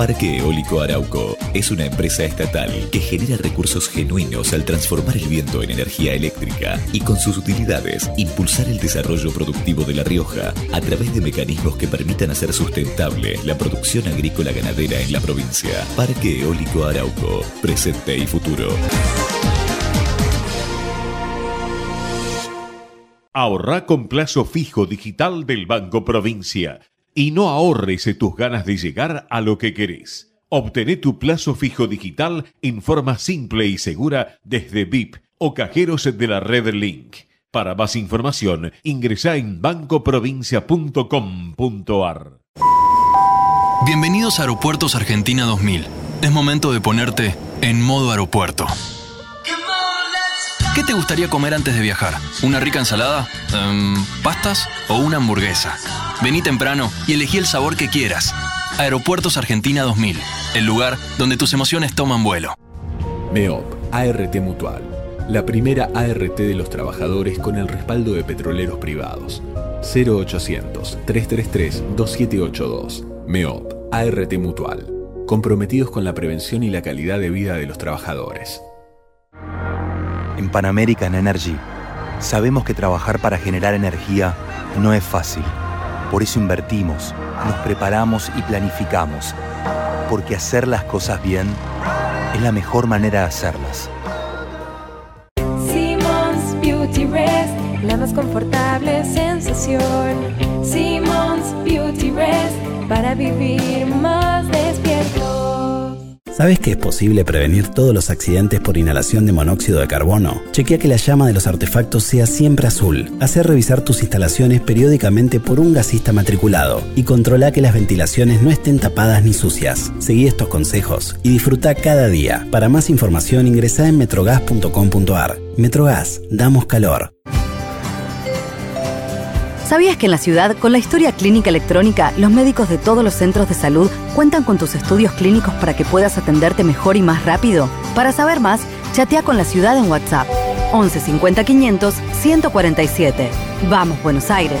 Parque Eólico Arauco es una empresa estatal que genera recursos genuinos al transformar el viento en energía eléctrica y con sus utilidades impulsar el desarrollo productivo de La Rioja a través de mecanismos que permitan hacer sustentable la producción agrícola ganadera en la provincia. Parque Eólico Arauco, presente y futuro. Ahorra con plazo fijo digital del Banco Provincia y no ahorres tus ganas de llegar a lo que querés. Obtené tu plazo fijo digital en forma simple y segura desde VIP o cajeros de la red Link. Para más información, ingresa en bancoprovincia.com.ar. Bienvenidos a Aeropuertos Argentina 2000. Es momento de ponerte en modo aeropuerto. ¿Qué te gustaría comer antes de viajar? ¿Una rica ensalada? Em, ¿Pastas? ¿O una hamburguesa? Vení temprano y elegí el sabor que quieras. Aeropuertos Argentina 2000, el lugar donde tus emociones toman vuelo. MEOP, ART Mutual. La primera ART de los trabajadores con el respaldo de petroleros privados. 0800-333-2782. MEOP, ART Mutual. Comprometidos con la prevención y la calidad de vida de los trabajadores. En Pan American Energy sabemos que trabajar para generar energía no es fácil. Por eso invertimos, nos preparamos y planificamos. Porque hacer las cosas bien es la mejor manera de hacerlas. Simmons Beauty Rest, la más confortable sensación. Simmons Beauty Rest, para vivir más despierto. ¿Sabes que es posible prevenir todos los accidentes por inhalación de monóxido de carbono? Chequea que la llama de los artefactos sea siempre azul. Hacer revisar tus instalaciones periódicamente por un gasista matriculado y controla que las ventilaciones no estén tapadas ni sucias. Seguí estos consejos y disfruta cada día. Para más información ingresa en metrogas.com.ar. Metrogas, damos calor. ¿Sabías que en la ciudad, con la historia clínica electrónica, los médicos de todos los centros de salud cuentan con tus estudios clínicos para que puedas atenderte mejor y más rápido? Para saber más, chatea con la ciudad en WhatsApp. 11 50 500 147. Vamos, Buenos Aires.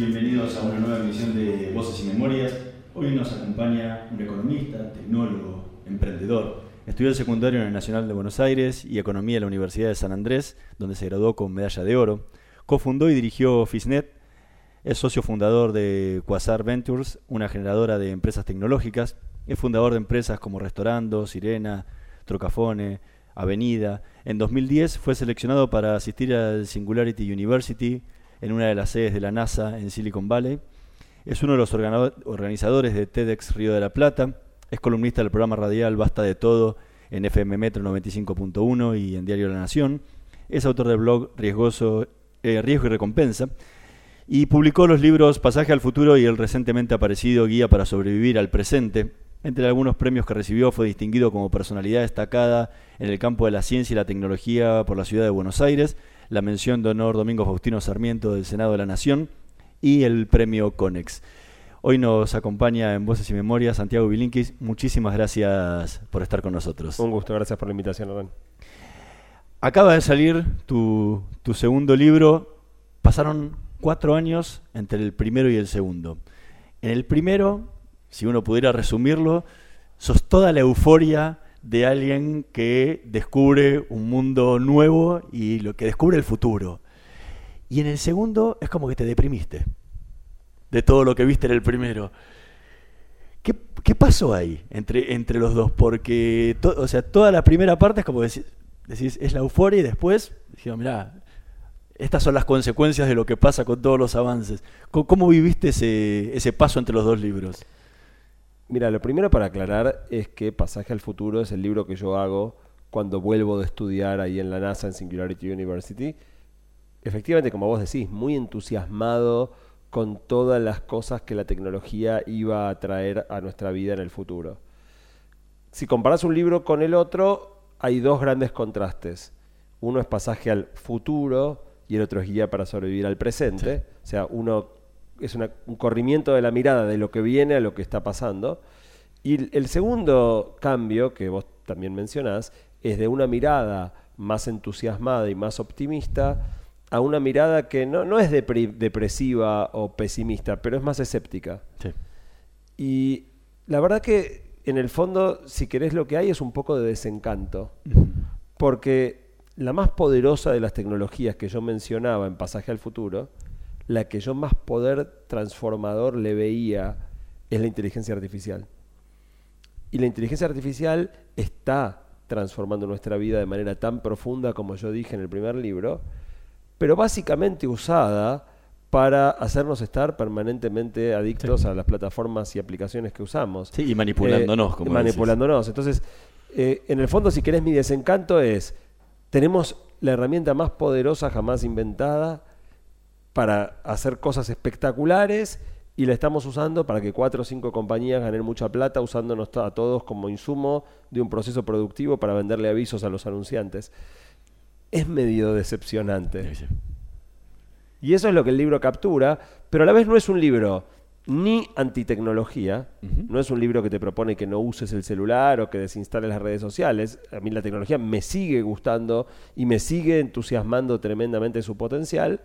Bienvenidos a una nueva emisión de Voces y Memorias. Hoy nos acompaña un economista, tecnólogo, emprendedor. Estudió el secundario en el Nacional de Buenos Aires y Economía en la Universidad de San Andrés, donde se graduó con medalla de oro. Cofundó y dirigió Fisnet. Es socio fundador de Quasar Ventures, una generadora de empresas tecnológicas. Es fundador de empresas como Restaurando, Sirena, Trocafone, Avenida. En 2010 fue seleccionado para asistir al Singularity University en una de las sedes de la NASA en Silicon Valley. Es uno de los organizadores de TEDx Río de la Plata. Es columnista del programa radial Basta de Todo en FM Metro 95.1 y en Diario La Nación. Es autor del blog eh, Riesgo y Recompensa. Y publicó los libros Pasaje al Futuro y el recientemente aparecido Guía para Sobrevivir al Presente. Entre algunos premios que recibió fue distinguido como personalidad destacada en el campo de la ciencia y la tecnología por la ciudad de Buenos Aires, la mención de honor Domingo Faustino Sarmiento del Senado de la Nación y el premio Conex. Hoy nos acompaña en Voces y Memorias Santiago Bilinkis. Muchísimas gracias por estar con nosotros. Un gusto, gracias por la invitación, Hernán. Acaba de salir tu, tu segundo libro. Pasaron cuatro años entre el primero y el segundo. En el primero, si uno pudiera resumirlo, sos toda la euforia de alguien que descubre un mundo nuevo y lo que descubre el futuro. Y en el segundo es como que te deprimiste de todo lo que viste en el primero. ¿Qué, qué pasó ahí entre, entre los dos? Porque o sea, toda la primera parte es como decir, decís, es la euforia y después, dijeron, mirá, estas son las consecuencias de lo que pasa con todos los avances. ¿Cómo, cómo viviste ese, ese paso entre los dos libros? Mira, lo primero para aclarar es que Pasaje al Futuro es el libro que yo hago cuando vuelvo de estudiar ahí en la NASA, en Singularity University. Efectivamente, como vos decís, muy entusiasmado con todas las cosas que la tecnología iba a traer a nuestra vida en el futuro. Si comparas un libro con el otro, hay dos grandes contrastes. Uno es pasaje al futuro y el otro es guía para sobrevivir al presente. O sea, uno es una- un corrimiento de la mirada de lo que viene a lo que está pasando. Y el- segundo cambio que vos también mencionás es de una mirada más entusiasmada y más optimista a una mirada que no, no es depresiva o pesimista, pero es más escéptica. Sí. Y la verdad que en el fondo, si querés lo que hay es un poco de desencanto. Porque la más poderosa de las tecnologías que yo mencionaba en Pasaje al Futuro, la que yo más poder transformador le veía es la inteligencia artificial. Y la inteligencia artificial está transformando nuestra vida de manera tan profunda como yo dije en el primer libro, pero básicamente usada para hacernos estar permanentemente adictos a las plataformas y aplicaciones que usamos. Sí, y manipulándonos, como Manipulándonos. Entonces, eh, en el fondo, si querés, mi desencanto es, tenemos la herramienta más poderosa jamás inventada para hacer cosas espectaculares y la estamos usando para que cuatro o cinco compañías ganen mucha plata usándonos a todos como insumo de un proceso productivo para venderle avisos a los anunciantes. Es medio decepcionante. Sí, sí. Y eso es lo que el libro captura, pero a la vez no es un libro ni antitecnología, Ujú. no es un libro que te propone que no uses el celular o que desinstales las redes sociales. A mí la tecnología me sigue gustando y me sigue entusiasmando tremendamente su potencial,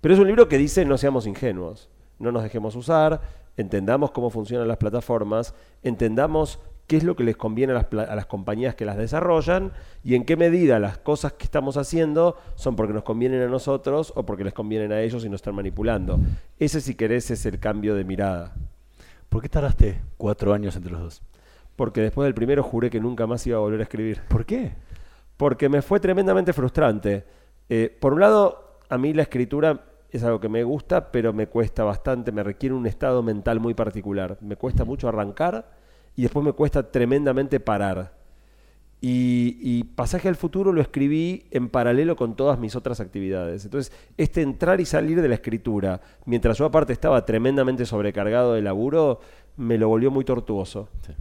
pero es un libro que dice no seamos ingenuos, no nos dejemos usar, entendamos cómo funcionan las plataformas, entendamos qué es lo que les conviene a las, pla- a las compañías que las desarrollan y en qué medida las cosas que estamos haciendo son porque nos convienen a nosotros o porque les convienen a ellos y nos están manipulando. Ese, si querés, es el cambio de mirada. ¿Por qué tardaste cuatro años entre los dos? Porque después del primero juré que nunca más iba a volver a escribir. ¿Por qué? Porque me fue tremendamente frustrante. Eh, por un lado, a mí la escritura es algo que me gusta, pero me cuesta bastante, me requiere un estado mental muy particular. Me cuesta mucho arrancar y después me cuesta tremendamente parar. Y, Pasaje al Futuro lo escribí en paralelo con todas mis otras actividades. Entonces, este entrar y salir de la escritura, mientras yo aparte estaba tremendamente sobrecargado de laburo, me lo volvió muy tortuoso Sí.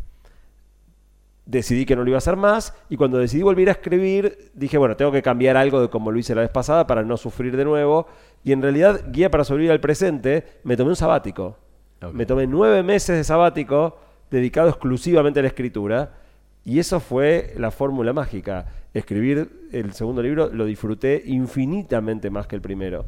Decidí que no lo iba a hacer más y cuando decidí volver a escribir dije, bueno, tengo que cambiar algo de como lo hice la vez pasada para no sufrir de nuevo y en realidad, guía para sobrevivir al presente, me tomé un sabático. Me tomé nueve meses de sabático dedicado exclusivamente a la escritura y eso fue la fórmula mágica. Escribir el segundo libro lo disfruté infinitamente más que el primero.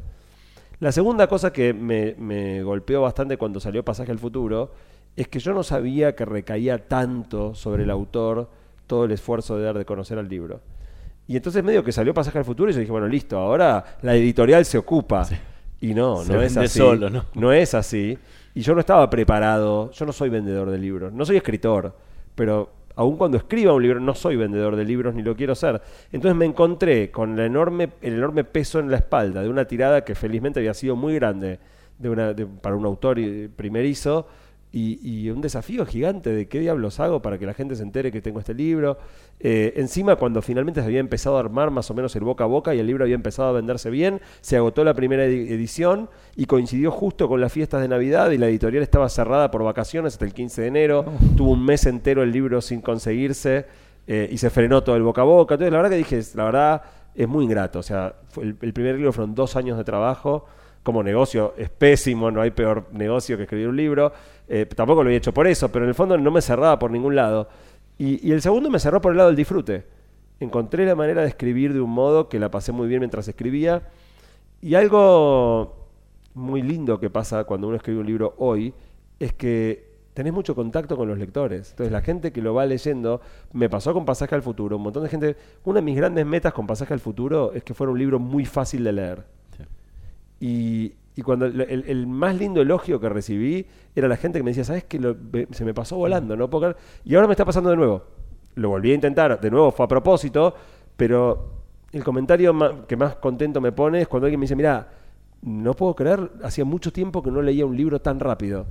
La segunda cosa que me, me golpeó bastante cuando salió Pasaje al Futuro es que yo no sabía que recaía tanto sobre el autor todo el esfuerzo de dar de conocer al libro. Y entonces medio que salió Pasaje al Futuro y yo dije, bueno, listo, ahora la editorial se ocupa. Y no, Se no es así. solo, ¿no? No es así. Y yo no estaba preparado, yo no soy vendedor de libros, no soy escritor, pero aun cuando escriba un libro no soy vendedor de libros ni lo quiero ser. Entonces me encontré con la enorme, el enorme peso en la espalda de una tirada que felizmente había sido muy grande de una, de- para un autor eh, primerizo y, y un desafío gigante de qué diablos hago para que la gente se entere que tengo este libro. Eh, encima, cuando finalmente se había empezado a armar más o menos el boca a boca y el libro había empezado a venderse bien, se agotó la primera edi- edición y coincidió justo con las fiestas de Navidad y la editorial estaba cerrada por vacaciones hasta el 15 de enero. Tuvo un mes entero el libro sin conseguirse eh, y se frenó todo el boca a boca. Entonces, la verdad que dije, la verdad es muy ingrato. O sea, fue el, el primer libro fueron dos años de trabajo. Como negocio es no hay peor negocio que escribir un libro. Eh, tampoco lo había hecho por eso, pero en el fondo no me cerraba por ningún lado. Y, y el segundo me cerró por el lado del disfrute. Encontré la manera de escribir de un modo que la pasé muy bien mientras escribía. Y algo muy lindo que pasa cuando uno escribe un libro hoy es que tenés mucho contacto con los lectores. Entonces la gente que lo va leyendo, me pasó con Pasaje al Futuro, un montón de gente, una de mis grandes metas con Pasaje al Futuro es que fuera un libro muy fácil de leer. Y, y cuando el, el- el más lindo elogio que recibí era la gente que me decía, ¿sabes que se me pasó volando? No puedo creer". Y ahora me está pasando de nuevo. Lo volví a intentar, de nuevo fue a propósito, pero el comentario que más contento me pone es cuando alguien me dice, mira, no puedo creer, hacía mucho tiempo que no leía un libro tan rápido.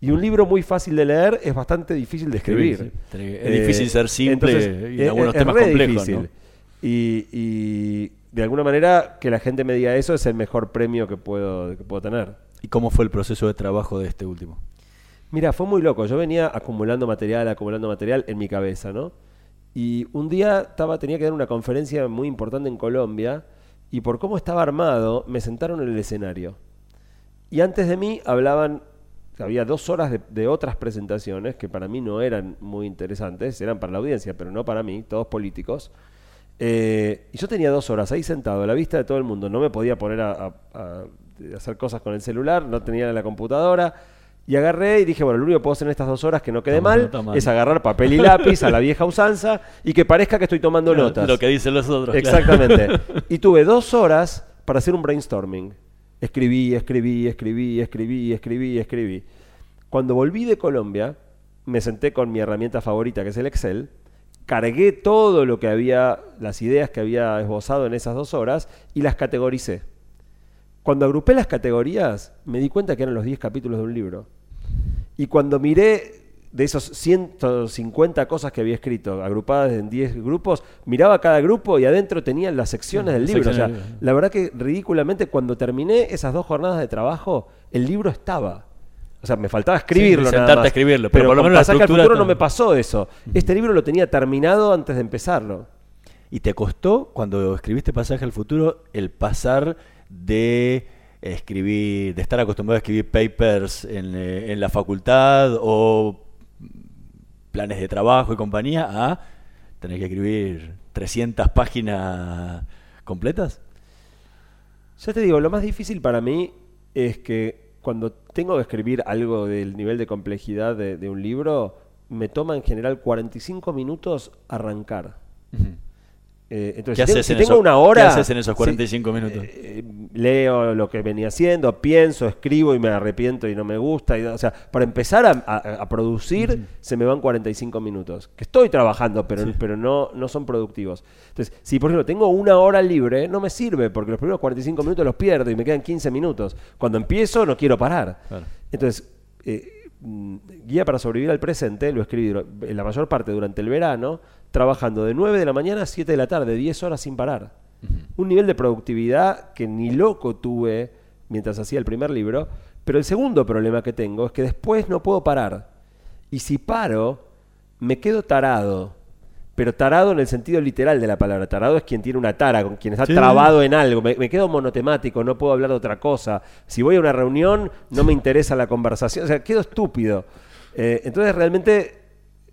Y un libro muy fácil de leer es bastante difícil de escribir. Sí. Es difícil ser simple y es- algunos es temas complejos, difícil. ¿no? Y, y de alguna manera que la gente me diga eso es el mejor premio que puedo, que puedo tener. ¿Y cómo fue el proceso de trabajo de este último? Mira, fue muy loco. Yo venía acumulando material, acumulando material en mi cabeza, ¿no? Y un día estaba, tenía que dar una conferencia muy importante en Colombia y por cómo estaba armado me sentaron en el escenario. Y antes de mí hablaban, había dos horas de, de otras presentaciones que para mí no eran muy interesantes, eran para la audiencia, pero no para mí, todos políticos. Eh, y yo tenía dos horas ahí sentado a la vista de todo el mundo. No me podía poner a, a- a hacer cosas con el celular, no tenía la computadora. Y agarré y dije, bueno, lo único que puedo hacer en estas dos horas que no quede mal es agarrar papel y lápiz a la vieja usanza y que parezca que estoy tomando notas. Lo que dicen los otros. claro. Exactamente. Y tuve dos horas para hacer un brainstorming. Escribí, escribí, escribí, escribí, escribí, escribí. Cuando volví de Colombia, me senté con mi herramienta favorita, que es el Excel, cargué todo lo que había, las ideas que había esbozado en esas dos horas y las categoricé. Cuando agrupé las categorías, me di cuenta que eran los 10 capítulos de un libro. Y cuando miré de esos 150 cosas que había escrito, agrupadas en 10 grupos, miraba cada grupo y adentro tenían las secciones del libro. O sea, secciones del libro. la verdad que ridículamente cuando terminé esas dos jornadas de trabajo, el libro estaba. O sea, me faltaba escribirlo. Sí, nada más. a escribirlo, pero por lo menos la Pasaje al estructura futuro no me pasó eso. Este libro lo tenía terminado antes de empezarlo. ¿Y te costó, cuando escribiste Pasaje al Futuro, el pasar de escribir, de estar acostumbrado a escribir papers en, eh, en la facultad o planes de trabajo y compañía a tener que escribir 300 páginas completas? Ya te digo, lo más difícil para mí es que cuando tengo que escribir algo del nivel de complejidad de, de un libro, me toma en general 45 minutos arrancar. Eh, entonces, ¿Qué si, haces tengo- en si tengo eso- una qué hora... haces en esos sí, 45 minutos? eh, leo lo que venía haciendo, pienso, escribo y me arrepiento y no me gusta. y- o sea, para empezar a, a- a producir se me van 45 minutos. Que estoy trabajando, pero, pero no, no son productivos. Entonces, si por ejemplo tengo una hora libre, no me sirve porque los primeros 45 minutos los pierdo y me quedan 15 minutos. Cuando empiezo no quiero parar. Claro. Entonces, eh, mm, Guía para sobrevivir al presente lo escribí la mayor parte durante el verano, trabajando de 9 de la mañana a 7 de la tarde, 10 horas sin parar. Un nivel de productividad que ni loco tuve mientras hacía el primer libro, pero el segundo problema que tengo es que después no puedo parar. Y si paro, me quedo tarado. Pero tarado en el sentido literal de la palabra. Tarado es quien tiene una tara, con quien está Sí. trabado en algo. Me, me quedo monotemático, no puedo hablar de otra cosa. Si voy a una reunión, no me interesa la conversación. O sea, quedo estúpido. Eh, entonces realmente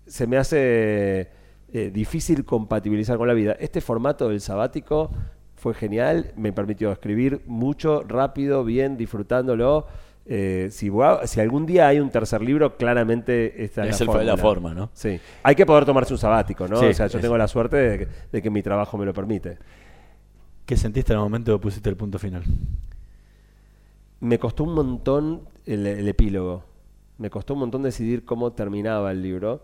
se me hace eh, difícil compatibilizar con la vida. Este formato del sabático fue genial, me permitió escribir mucho, rápido, bien, disfrutándolo. Eh, si, algún día hay un tercer libro, claramente esta es, Es la, el- la fórmula. forma, ¿no? Sí. Hay que poder tomarse un sabático, ¿no? Sí, o sea, yo es- tengo la suerte de que, de que mi trabajo me lo permite. ¿Qué sentiste en el momento que pusiste el punto final? Me costó un montón el, el epílogo. Me costó un montón decidir cómo terminaba el libro.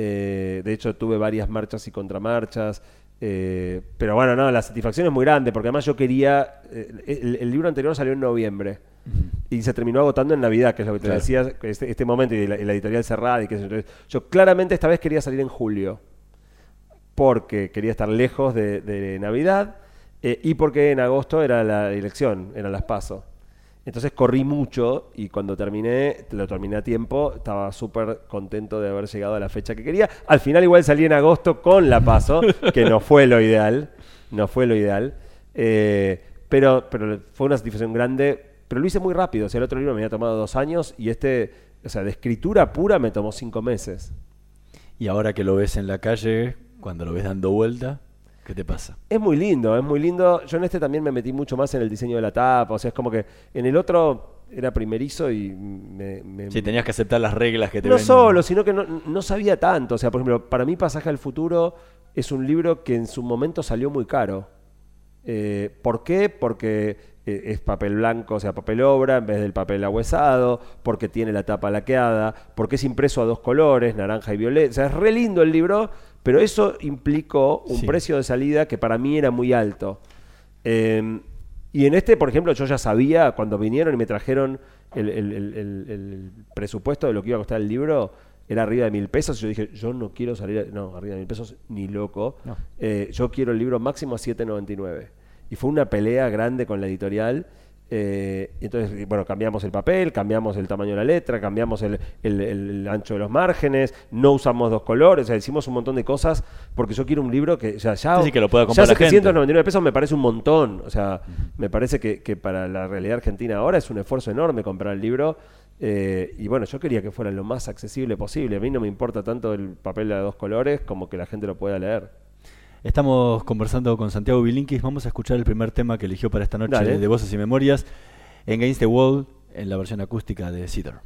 Eh, de hecho, tuve varias marchas y contramarchas. eh, pero bueno, no, la satisfacción es muy grande porque además yo quería. eh, el, el libro anterior salió en noviembre y se terminó agotando en Navidad, que es lo que te Claro. decía, este, este momento y la, editorial cerrada. Y que, entonces, yo claramente esta vez quería salir en julio porque quería estar lejos de, de Navidad eh, y porque en agosto era la elección, eran las pasos. Entonces corrí mucho y cuando terminé, lo terminé a tiempo, estaba súper contento de haber llegado a la fecha que quería. Al final igual salí en agosto con la paso, que no fue lo ideal, no fue lo ideal. Eh, pero, pero fue una satisfacción grande, pero lo hice muy rápido. O sea, el otro libro me había tomado dos años y este, o sea, de escritura pura me tomó cinco meses. Y ahora que lo ves en la calle, cuando lo ves dando vuelta, ¿qué te pasa? Es muy lindo, es muy lindo. Yo en este también me metí mucho más en el diseño de la tapa. O sea, es como que en el otro era primerizo y me... me- Si tenías que aceptar las reglas que te no solo, sino que no, no sabía tanto. O sea, por ejemplo, para mí Pasaje al Futuro es un libro que en su momento salió muy caro. Eh, ¿Por qué? Porque eh, es papel blanco, o sea, papel obra en vez del papel ahuesado, porque tiene la tapa laqueada, porque es impreso a dos colores, naranja y violeta. O sea, es re lindo el libro, pero eso implicó un Sí. precio de salida que para mí era muy alto. Eh, y en este, por ejemplo, yo ya sabía, cuando vinieron y me trajeron el, el- el- el- el presupuesto de lo que iba a costar el libro era arriba de mil pesos. Y yo dije, yo no quiero salir, no, arriba de mil pesos ni loco. No. Eh, yo quiero el libro máximo a 7.99. Y fue una pelea grande con la editorial. Eh, y entonces, bueno, cambiamos el papel, cambiamos el tamaño de la letra, cambiamos el, el- el ancho de los márgenes, no usamos dos colores, o sea, hicimos un montón de cosas porque yo quiero un libro que, o sea, ya, Sí, que lo pueda ya comprar la gente. 799 pesos me parece un montón. O sea, me parece que, que para la realidad argentina ahora es un esfuerzo enorme comprar el libro. eh, y bueno, yo quería que fuera lo más accesible posible. A mí no me importa tanto el papel de dos colores como que la gente lo pueda leer. Estamos conversando con Santiago Bilinkis. Vamos a escuchar el primer tema que eligió para esta noche Dale. de Voces y Memorias, Against the Wall, en la versión acústica de Cedar.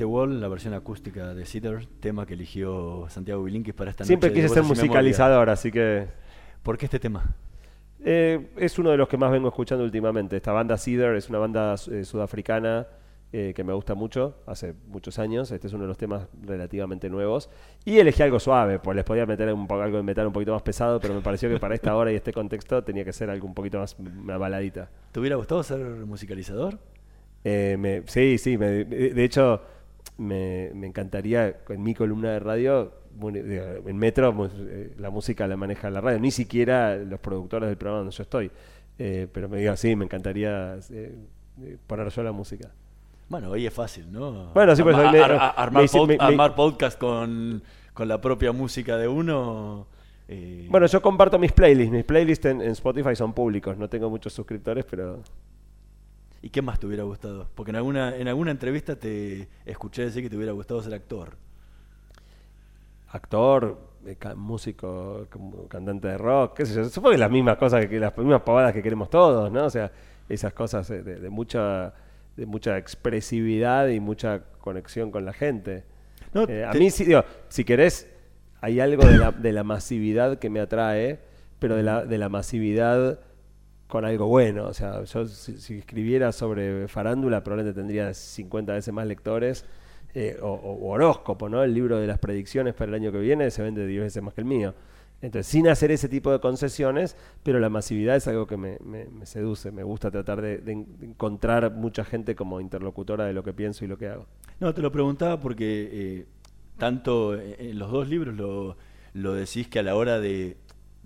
The Wall, la versión acústica de Cedar, tema que eligió Santiago Bilinkis para esta Siempre noche. de quise ser musicalizador, así que... ¿Por qué este tema? Eh, es uno de los que más vengo escuchando últimamente. Esta banda Cedar es una banda eh, sudafricana eh, que me gusta mucho, hace muchos años. Este es uno de los temas relativamente nuevos. Y elegí algo suave, pues les podía meter un poco, algo de metal un poquito más pesado, pero me pareció que para esta hora y este contexto tenía que ser algo un poquito más una baladita. ¿Te hubiera gustado ser musicalizador? Eh, me- sí, sí, me- de hecho me, me encantaría en mi columna de radio, en Metro mu- eh, la música la maneja la radio, ni siquiera los productores del programa donde yo estoy. Eh, pero me digo, sí, me encantaría eh, eh, poner yo la música. Bueno, hoy es fácil, ¿no? Bueno, sí, pues, Arma- hoy me- ar- ar- armar, me hice- pod- me- me- armar podcast con, con la propia música de uno. Eh, Bueno, yo comparto mis playlists. Mis playlists en, en Spotify son públicos. No tengo muchos suscriptores, pero ¿Y qué más te hubiera gustado? Porque en alguna, en alguna entrevista te escuché decir que te hubiera gustado ser actor. actor, eh, músico, cantante de rock, qué sé yo. Supongo que las mismas cosas, que las mismas pavadas que queremos todos, ¿no? O sea, esas cosas eh, de, de mucha de mucha expresividad y mucha conexión con la gente. No, Eh, a te- mí, sí, digo, si querés, hay algo de la, de la masividad que me atrae, pero de la, de la masividad con algo bueno. O sea, yo si, escribiera sobre farándula, probablemente tendría 50 veces más lectores. eh, o, horóscopo, ¿no? El libro de las predicciones para el año que viene se vende 10 veces más que el mío. Entonces, sin hacer ese tipo de concesiones, pero la masividad es algo que me, seduce. Me gusta tratar de, de en- de encontrar mucha gente como interlocutora de lo que pienso y lo que hago. No, te lo preguntaba porque eh, tanto en en los dos libros lo, lo decís que a la hora de,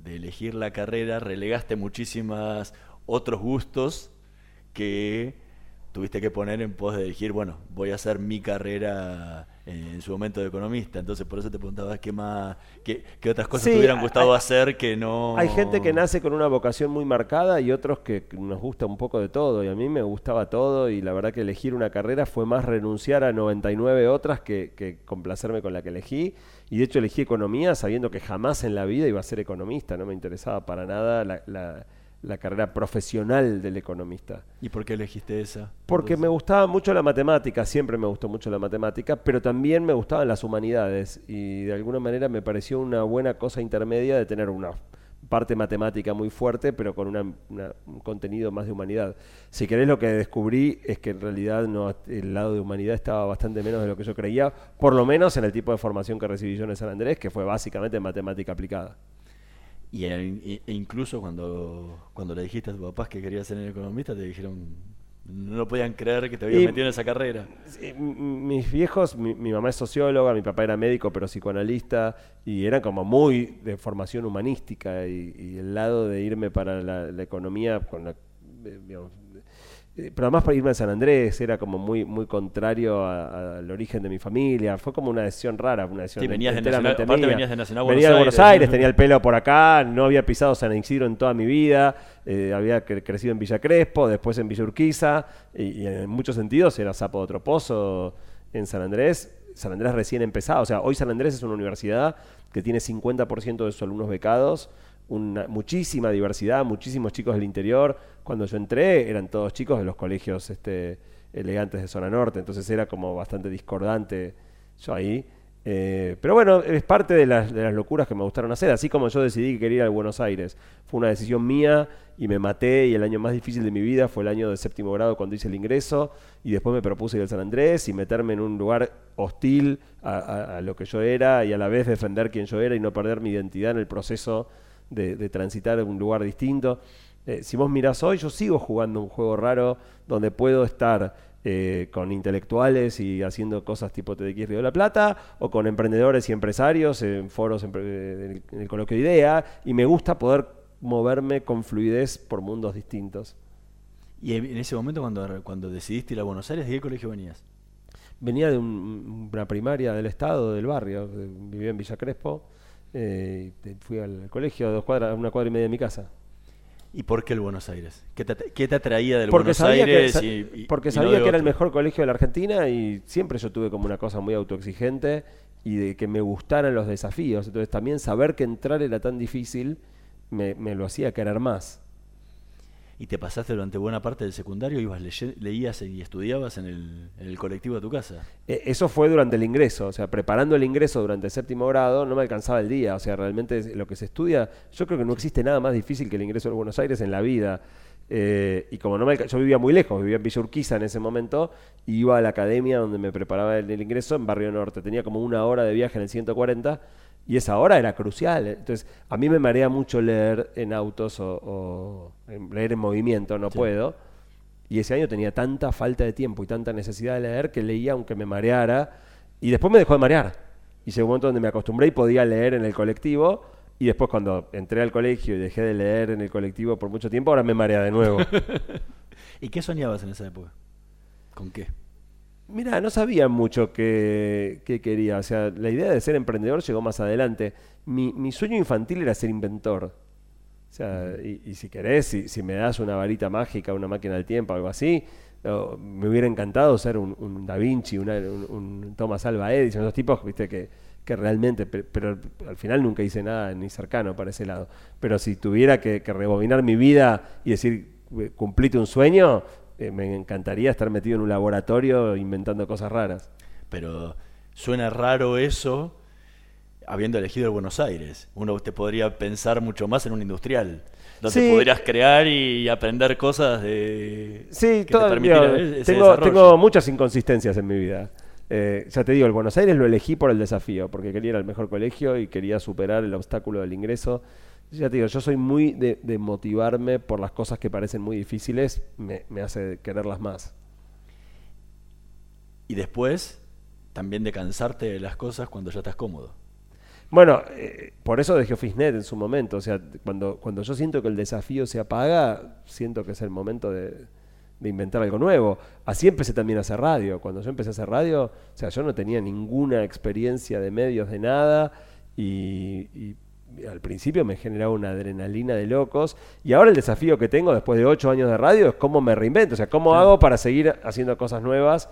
de elegir la carrera relegaste muchísimas otros gustos que tuviste que poner en pos de elegir, bueno, voy a hacer mi carrera eh, en su momento de economista. Entonces, por eso te preguntaba qué más, qué, qué otras cosas Sí, te hubieran hay- gustado hacer que no. Hay gente que nace con una vocación muy marcada y otros que nos gusta un poco de todo. Y a mí me gustaba todo y la verdad que elegir una carrera fue más renunciar a 99 otras que, que complacerme con la que elegí. Y de hecho elegí economía sabiendo que jamás en la vida iba a ser economista. No me interesaba para nada la, la- la carrera profesional del economista. ¿Y por qué elegiste esa? Porque me gustaba mucho la matemática, siempre me gustó mucho la matemática, pero también me gustaban las humanidades y de alguna manera me pareció una buena cosa intermedia de tener una parte matemática muy fuerte, pero con una- una- un contenido más de humanidad. Si querés, lo que descubrí es que en realidad no, el lado de humanidad estaba bastante menos de lo que yo creía, por lo menos en el tipo de formación que recibí yo en San Andrés, que fue básicamente matemática aplicada. Y e, incluso cuando, cuando le dijiste a tus papás que querías ser economista, te dijeron, no podían creer que te habías Y- metido en esa carrera. Mis viejos, mi, mi mamá es socióloga, mi papá era médico pero psicoanalista y eran como muy de formación humanística y, y el lado de irme para la, la economía con la, eh, digamos, pero además para irme a San Andrés era como muy muy contrario al origen de mi familia. Fue como una decisión rara una decisión Sí, venías de Nacional- aparte venías de Nacional venía de Buenos Buenos Aires. Aires tenía el pelo por acá no había pisado San Isidro en toda mi vida eh, había cre- crecido en Villa Crespo después en Villa Urquiza y, y en muchos sentidos era sapo de otro pozo en San Andrés. San Andrés recién empezado o sea hoy San Andrés es una universidad que tiene 50% de sus alumnos becados muchísima diversidad, muchísimos chicos del interior. Cuando yo entré eran todos chicos de los colegios este, elegantes de zona norte, entonces era como bastante discordante yo ahí. Eh, pero bueno, es parte de las, locuras que me gustaron hacer, así como yo decidí que quería ir a Buenos Aires. Fue una decisión mía y me maté y el año más difícil de mi vida fue el año de séptimo grado cuando hice el ingreso y después me propuse ir al San Andrés y meterme en un lugar hostil a, a- a lo que yo era y a la vez defender quién yo era y no perder mi identidad en el proceso de, de transitar a un lugar distinto. Eh, si vos mirás hoy, yo sigo jugando un juego raro donde puedo estar eh, con intelectuales y haciendo cosas tipo TDX Río de la Plata, o con emprendedores y empresarios en foros en el, en el coloquio de idea, y me gusta poder moverme con fluidez por mundos distintos. Y en ese momento, cuando, cuando decidiste ir a Buenos Aires, ¿de qué colegio venías? Venía de un- una primaria del estado, del barrio, vivía en Villa Crespo, eh, fui al colegio a dos cuadras, a una cuadra y media de mi casa. ¿Y por qué el Buenos Aires? ¿Qué te, qué te atraía del porque Buenos Aires? que, sa- y- y- porque y no sabía que era el mejor colegio de la Argentina y siempre yo tuve como una cosa muy autoexigente y de que me gustaran los desafíos. Entonces también saber que entrar era tan difícil me, me lo hacía querer más. ¿Y te pasaste durante buena parte del secundario? ¿Ibas leías y estudiabas en el, en el colectivo de tu casa? Eh, Eso fue durante el ingreso, o sea, preparando el ingreso durante el séptimo grado no me alcanzaba el día, o sea, realmente lo que se estudia, yo creo que no existe nada más difícil que el ingreso de Buenos Aires en la vida. Eh, y como no me yo vivía muy lejos, vivía en Villa Urquiza en ese momento, y iba a la academia donde me preparaba el, el ingreso en Barrio Norte, tenía como una hora de viaje en el 140 y esa hora era crucial. Entonces, a mí me marea mucho leer en autos o, leer en movimiento, no Sí. puedo. Y ese año tenía tanta falta de tiempo y tanta necesidad de leer que leía aunque me mareara. Y después me dejó de marear. Y llegó un momento donde me acostumbré y podía leer en el colectivo. Y después cuando entré al colegio y dejé de leer en el colectivo por mucho tiempo, ahora me marea de nuevo. ¿Y qué soñabas en esa época? ¿Con qué? Mira, no sabía mucho qué, qué quería. O sea, la idea de ser emprendedor llegó más adelante. Mi, mi sueño infantil era ser inventor. O sea, y, y si querés, si, si me das una varita mágica, una máquina del tiempo, algo así, me hubiera encantado ser un, un Da Vinci, una- un, un Thomas Alva Edison, esos tipos, viste, que, que realmente, pe- pero, al final nunca hice nada ni cercano para ese lado. Pero si tuviera que, que rebobinar mi vida y decir, cumplite un sueño, eh, me encantaría estar metido en un laboratorio inventando cosas raras. Pero suena raro eso habiendo elegido el Buenos Aires. Uno te podría pensar mucho más en un industrial, donde Sí. podrías crear y aprender cosas de Sí, que te todo- e- ese tengo, tengo muchas inconsistencias en mi vida. Eh, ya te digo, el Buenos Aires lo elegí por el desafío, porque quería ir al mejor colegio y quería superar el obstáculo del ingreso. Ya te digo, yo soy muy de, de motivarme por las cosas que parecen muy difíciles, me, me hace quererlas más. Y después también de cansarte de las cosas cuando ya estás cómodo. Bueno, eh, por eso dejé Officenet en su momento. O sea, cuando, cuando yo siento que el desafío se apaga, siento que es el momento de, de inventar algo nuevo. Así empecé también a hacer radio. Cuando yo empecé a hacer radio, o sea, yo no tenía ninguna experiencia de medios, de nada, y, y al principio me generaba una adrenalina de locos. Y ahora el desafío que tengo después de ocho años de radio es cómo me reinvento, o sea, cómo hago para seguir haciendo cosas nuevas.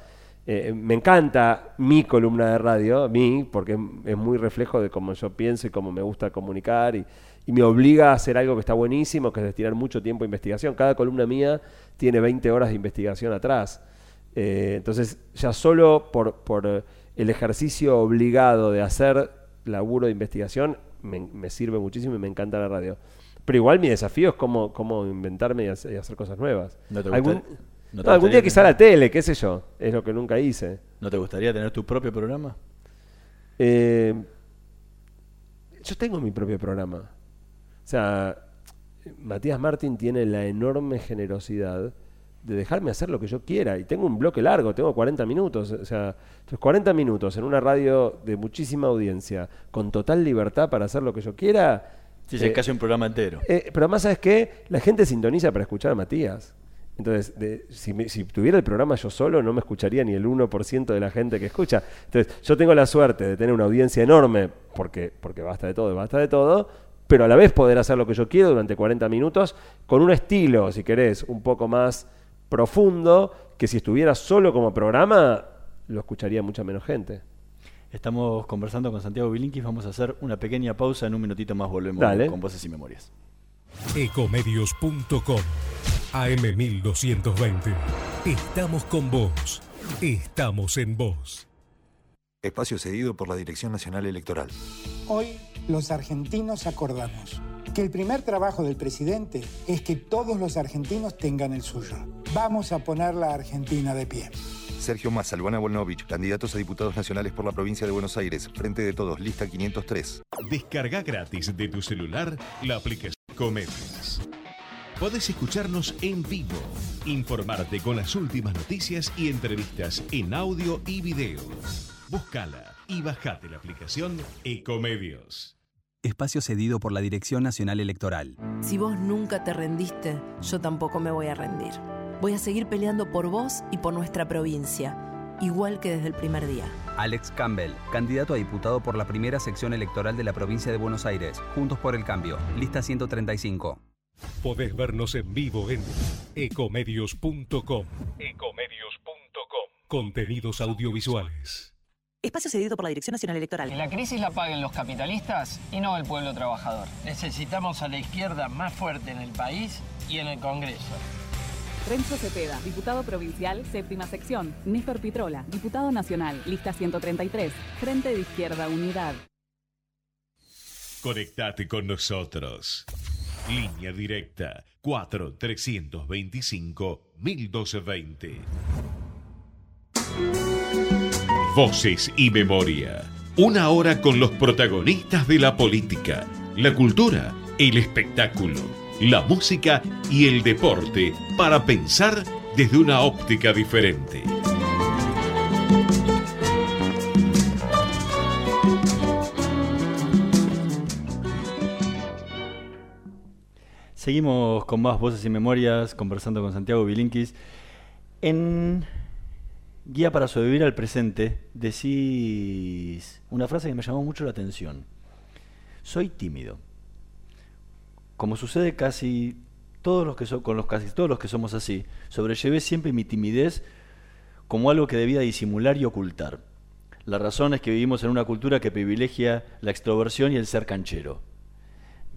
Eh, me encanta mi columna de radio, mi, porque es muy reflejo de cómo yo pienso y cómo me gusta comunicar y, y me obliga a hacer algo que está buenísimo, que es destinar mucho tiempo a investigación. Cada columna mía tiene 20 horas de investigación atrás. Eh, entonces, ya solo por, por el ejercicio obligado de hacer laburo de investigación, me, me sirve muchísimo y me encanta la radio. Pero igual mi desafío es cómo, cómo inventarme y hacer, y hacer cosas nuevas. ¿No te Algún, gusta- no no, te algún día quizá la tele, qué sé yo. Es lo que nunca hice. ¿No te gustaría tener tu propio programa? Eh, yo tengo mi propio programa. O sea, Matías Martín tiene la enorme generosidad de dejarme hacer lo que yo quiera. Y tengo un bloque largo, tengo 40 minutos. O sea, entonces 40 minutos en una radio de muchísima audiencia, con total libertad para hacer lo que yo quiera. Sí, sí, casi un programa entero. Eh, pero además, ¿sabes qué? La gente sintoniza para escuchar a Matías. Entonces, de- si, me- si tuviera el programa yo solo, no me escucharía ni el 1% de la gente que escucha. Entonces, yo tengo la suerte de tener una audiencia enorme, porque, porque basta de todo basta de todo, pero a la vez poder hacer lo que yo quiero durante 40 minutos, con un estilo, si querés, un poco más profundo, que si estuviera solo como programa, lo escucharía mucha menos gente. Estamos conversando con Santiago Bilinkis, vamos a hacer una pequeña pausa, en un minutito más volvemos Dale. con Voces y Memorias. Ecomedios.com AM1220. Estamos con vos. Estamos en vos. Espacio cedido por la Dirección Nacional Electoral. Hoy los argentinos acordamos que el primer trabajo del presidente es que todos los argentinos tengan el suyo. Vamos a poner la Argentina de pie. Sergio Massa, Luana Volnovich, candidatos a diputados nacionales por la provincia de Buenos Aires. Frente de todos, lista 503. Descarga gratis de tu celular la aplicación Comedias. Podés escucharnos en vivo, informarte con las últimas noticias y entrevistas en audio y video. Búscala y bajate la aplicación Ecomedios. Espacio cedido por la Dirección Nacional Electoral. Si vos nunca te rendiste, yo tampoco me voy a rendir. Voy a seguir peleando por vos y por nuestra provincia, igual que desde el primer día. Alex Campbell, candidato a diputado por la primera sección electoral de la provincia de Buenos Aires. Juntos por el Cambio. Lista 135. Podés vernos en vivo en ecomedios.com. Contenidos audiovisuales. Espacio cedido por la Dirección Nacional Electoral. Que la crisis la paguen los capitalistas y no el pueblo trabajador. Necesitamos a la izquierda más fuerte en el país y en el Congreso. Renzo Cepeda, diputado provincial, séptima sección. Néstor Pitrola, diputado nacional, lista 133. Frente de Izquierda Unidad. Conectate con nosotros. Línea directa 4 325 1220. Voces y memoria. Una hora con los protagonistas de la política, la cultura, el espectáculo, la música y el deporte para pensar desde una óptica diferente. Seguimos con más voces y memorias, conversando con Santiago Bilinkis. En Guía para sobrevivir al presente, decís una frase que me llamó mucho la atención. Soy tímido. Como sucede casi todos los que so- con los casi todos los que somos así, sobrellevé siempre mi timidez como algo que debía disimular y ocultar. La razón es que vivimos en una cultura que privilegia la extroversión y el ser canchero.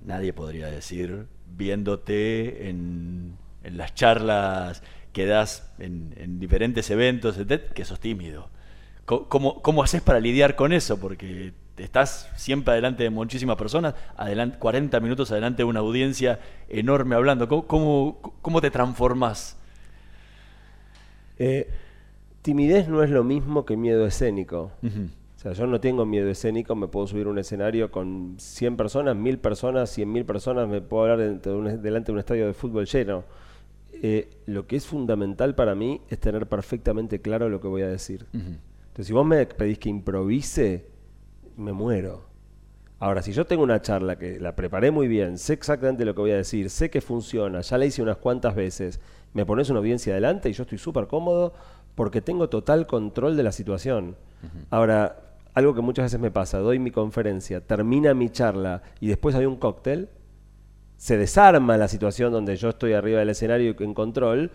Nadie podría decir, viéndote en, en las charlas que das en, en diferentes eventos, que sos tímido. ¿Cómo, ¿Cómo haces para lidiar con eso? Porque estás siempre adelante de muchísimas personas, adelante, 40 minutos adelante de una audiencia enorme hablando. ¿Cómo, cómo, cómo te transformás? Eh, timidez no es lo mismo que miedo escénico. O sea, yo no tengo miedo escénico, me puedo subir a un escenario con 100 personas, 1000 personas, 100.000 personas, me puedo hablar dentro de un- delante de un estadio de fútbol lleno. Eh, lo que es fundamental para mí es tener perfectamente claro lo que voy a decir. Entonces, si vos me pedís que improvise, me muero. Ahora, si yo tengo una charla que la preparé muy bien, sé exactamente lo que voy a decir, sé que funciona, ya la hice unas cuantas veces, me pones una audiencia adelante y yo estoy súper cómodo porque tengo total control de la situación. Ahora, algo que muchas veces me pasa, doy mi conferencia, termina mi charla y después hay un cóctel, se desarma la situación donde yo estoy arriba del escenario en control,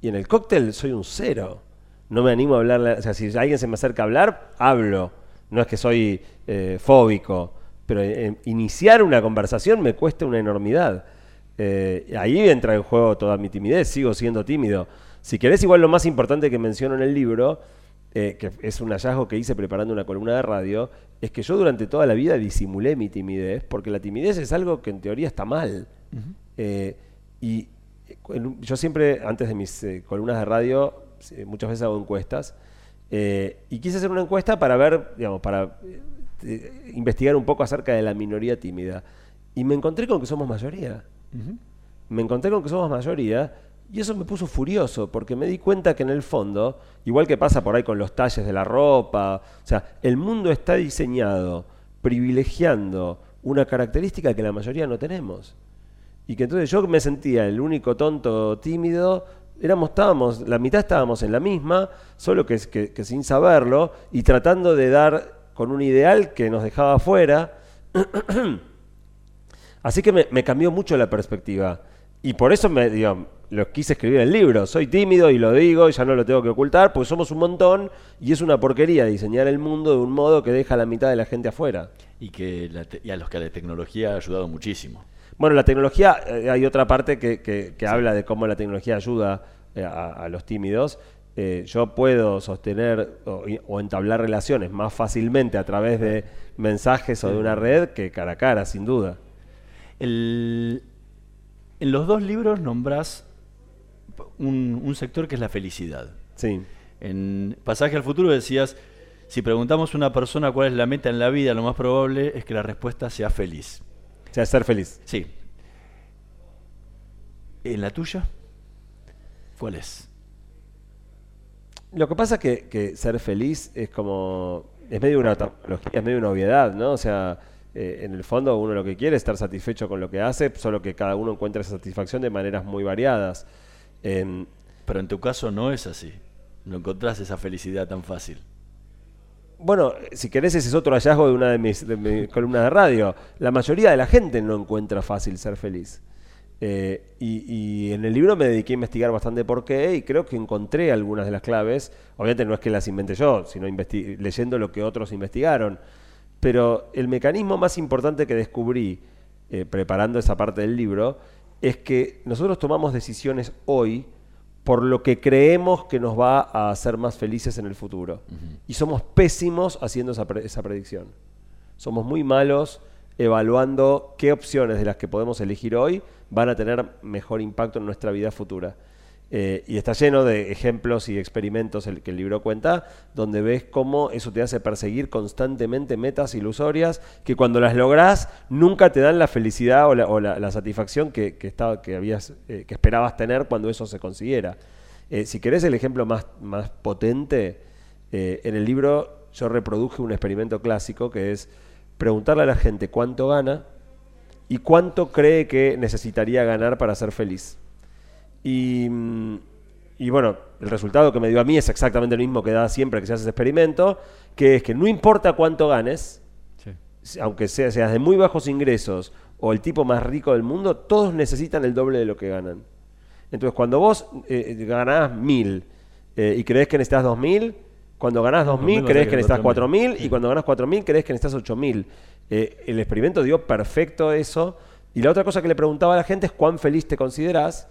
y en el cóctel soy un cero. No me animo a hablar, o sea, si alguien se me acerca a hablar, hablo. No es que soy eh, fóbico, pero eh, iniciar una conversación me cuesta una enormidad. Eh, ahí entra en juego toda mi timidez, sigo siendo tímido. Si querés, igual lo más importante que menciono en el libro, eh, que es un hallazgo que hice preparando una columna de radio, es que yo durante toda la vida disimulé mi timidez, porque la timidez es algo que en teoría está mal. Eh, y eh, en yo siempre, antes de mis eh, columnas de radio, muchas veces hago encuestas, y quise hacer una encuesta para ver, digamos, para investigar un poco acerca de la minoría tímida. Y me encontré con que somos mayoría. Me encontré con que somos mayoría y eso me puso furioso porque me di cuenta que en el fondo, igual que pasa por ahí con los talles de la ropa, o sea, el mundo está diseñado privilegiando una característica que la mayoría no tenemos. Y que entonces yo me sentía el único tonto tímido, éramos, estábamos, la mitad estábamos en la misma, solo que, que- sin saberlo, y tratando de dar con un ideal que nos dejaba fuera. Así que me cambió mucho la perspectiva. Y por eso me, digo, lo quise escribir en el libro. Soy tímido y lo digo, y ya no lo tengo que ocultar, porque somos un montón y es una porquería diseñar el mundo de un modo que deja a la mitad de la gente afuera. Y, que la te- y a los que la tecnología ha ayudado muchísimo. Bueno, la tecnología, eh, hay otra parte que, que- que habla de cómo la tecnología ayuda eh, a, a los tímidos. Eh, yo puedo sostener o entablar relaciones más fácilmente a través de mensajes o de una red que cara a cara, sin duda. El- en los dos libros nombrás un, un sector que es la felicidad. Sí. En Pasaje al Futuro decías, si preguntamos a una persona cuál es la meta en la vida, lo más probable es que la respuesta sea feliz. O sea, ser feliz. Sí. ¿En la tuya? ¿Cuál es? Lo que pasa es que, que ser feliz es como. Es medio una es medio una obviedad, ¿no? O sea, eh, en el fondo uno lo que quiere es estar satisfecho con lo que hace, solo que cada uno encuentra esa satisfacción de maneras muy variadas. Pero en tu caso no es así. No encontrás esa felicidad tan fácil. Bueno, si querés, ese es otro hallazgo de una de mis, de mis columnas de radio. La mayoría de la gente no encuentra fácil ser feliz. Eh, y, y en el libro me dediqué a investigar bastante por qué y creo que encontré algunas de las claves. Obviamente no es que las inventé yo, sino leyendo lo que otros investigaron. Pero el mecanismo más importante que descubrí eh, preparando esa parte del libro es que nosotros tomamos decisiones hoy por lo que creemos que nos va a hacer más felices en el futuro. Y somos pésimos haciendo esa, pre- esa predicción. Somos muy malos evaluando qué opciones de las que podemos elegir hoy van a tener mejor impacto en nuestra vida futura. Eh, y está lleno de ejemplos y experimentos que el libro cuenta, donde ves cómo eso te hace perseguir constantemente metas ilusorias que cuando las lográs nunca te dan la felicidad o la, o la- satisfacción que, estaba, que, habías, eh, que esperabas tener cuando eso se consiguiera. Eh, si querés el ejemplo más, más potente, en el libro yo reproduje un experimento clásico que es preguntarle a la gente cuánto gana y cuánto cree que necesitaría ganar para ser feliz. Y y bueno, el resultado que me dio a mí es exactamente el mismo que da siempre que se hace ese experimento, que es que no importa cuánto ganes, aunque sea, seas de muy bajos ingresos o el tipo más rico del mundo, todos necesitan el doble de lo que ganan. Entonces, cuando vos eh, ganás mil eh, y crees que necesitas dos mil, cuando ganás dos mil 2.000 crees que necesitas cuatro mil 4.000. y cuando ganás cuatro mil crees que necesitas ocho mil. Eh, el experimento dio perfecto eso. Y la otra cosa que le preguntaba a la gente es cuán feliz te considerás.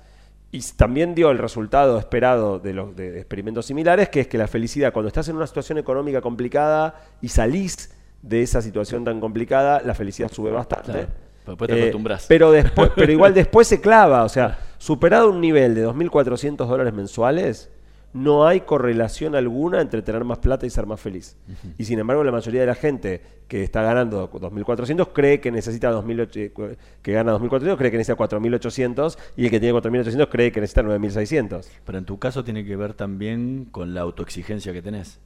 Y también dio el resultado esperado de los de experimentos similares, que es que la felicidad, cuando estás en una situación económica complicada y salís de esa situación tan complicada, la felicidad sube bastante. Claro, después te Eh, pero, después, pero igual después se clava. O sea, superado un nivel de 2.400 dólares mensuales, no hay correlación alguna entre tener más plata y ser más feliz. Y sin embargo, la mayoría de la gente que está ganando 2.400 cree que necesita 2.800, que gana 2.400 cree que necesita 4.800 y el que tiene 4.800 cree que necesita 9.600. Pero en tu caso tiene que ver también con la autoexigencia que tenés.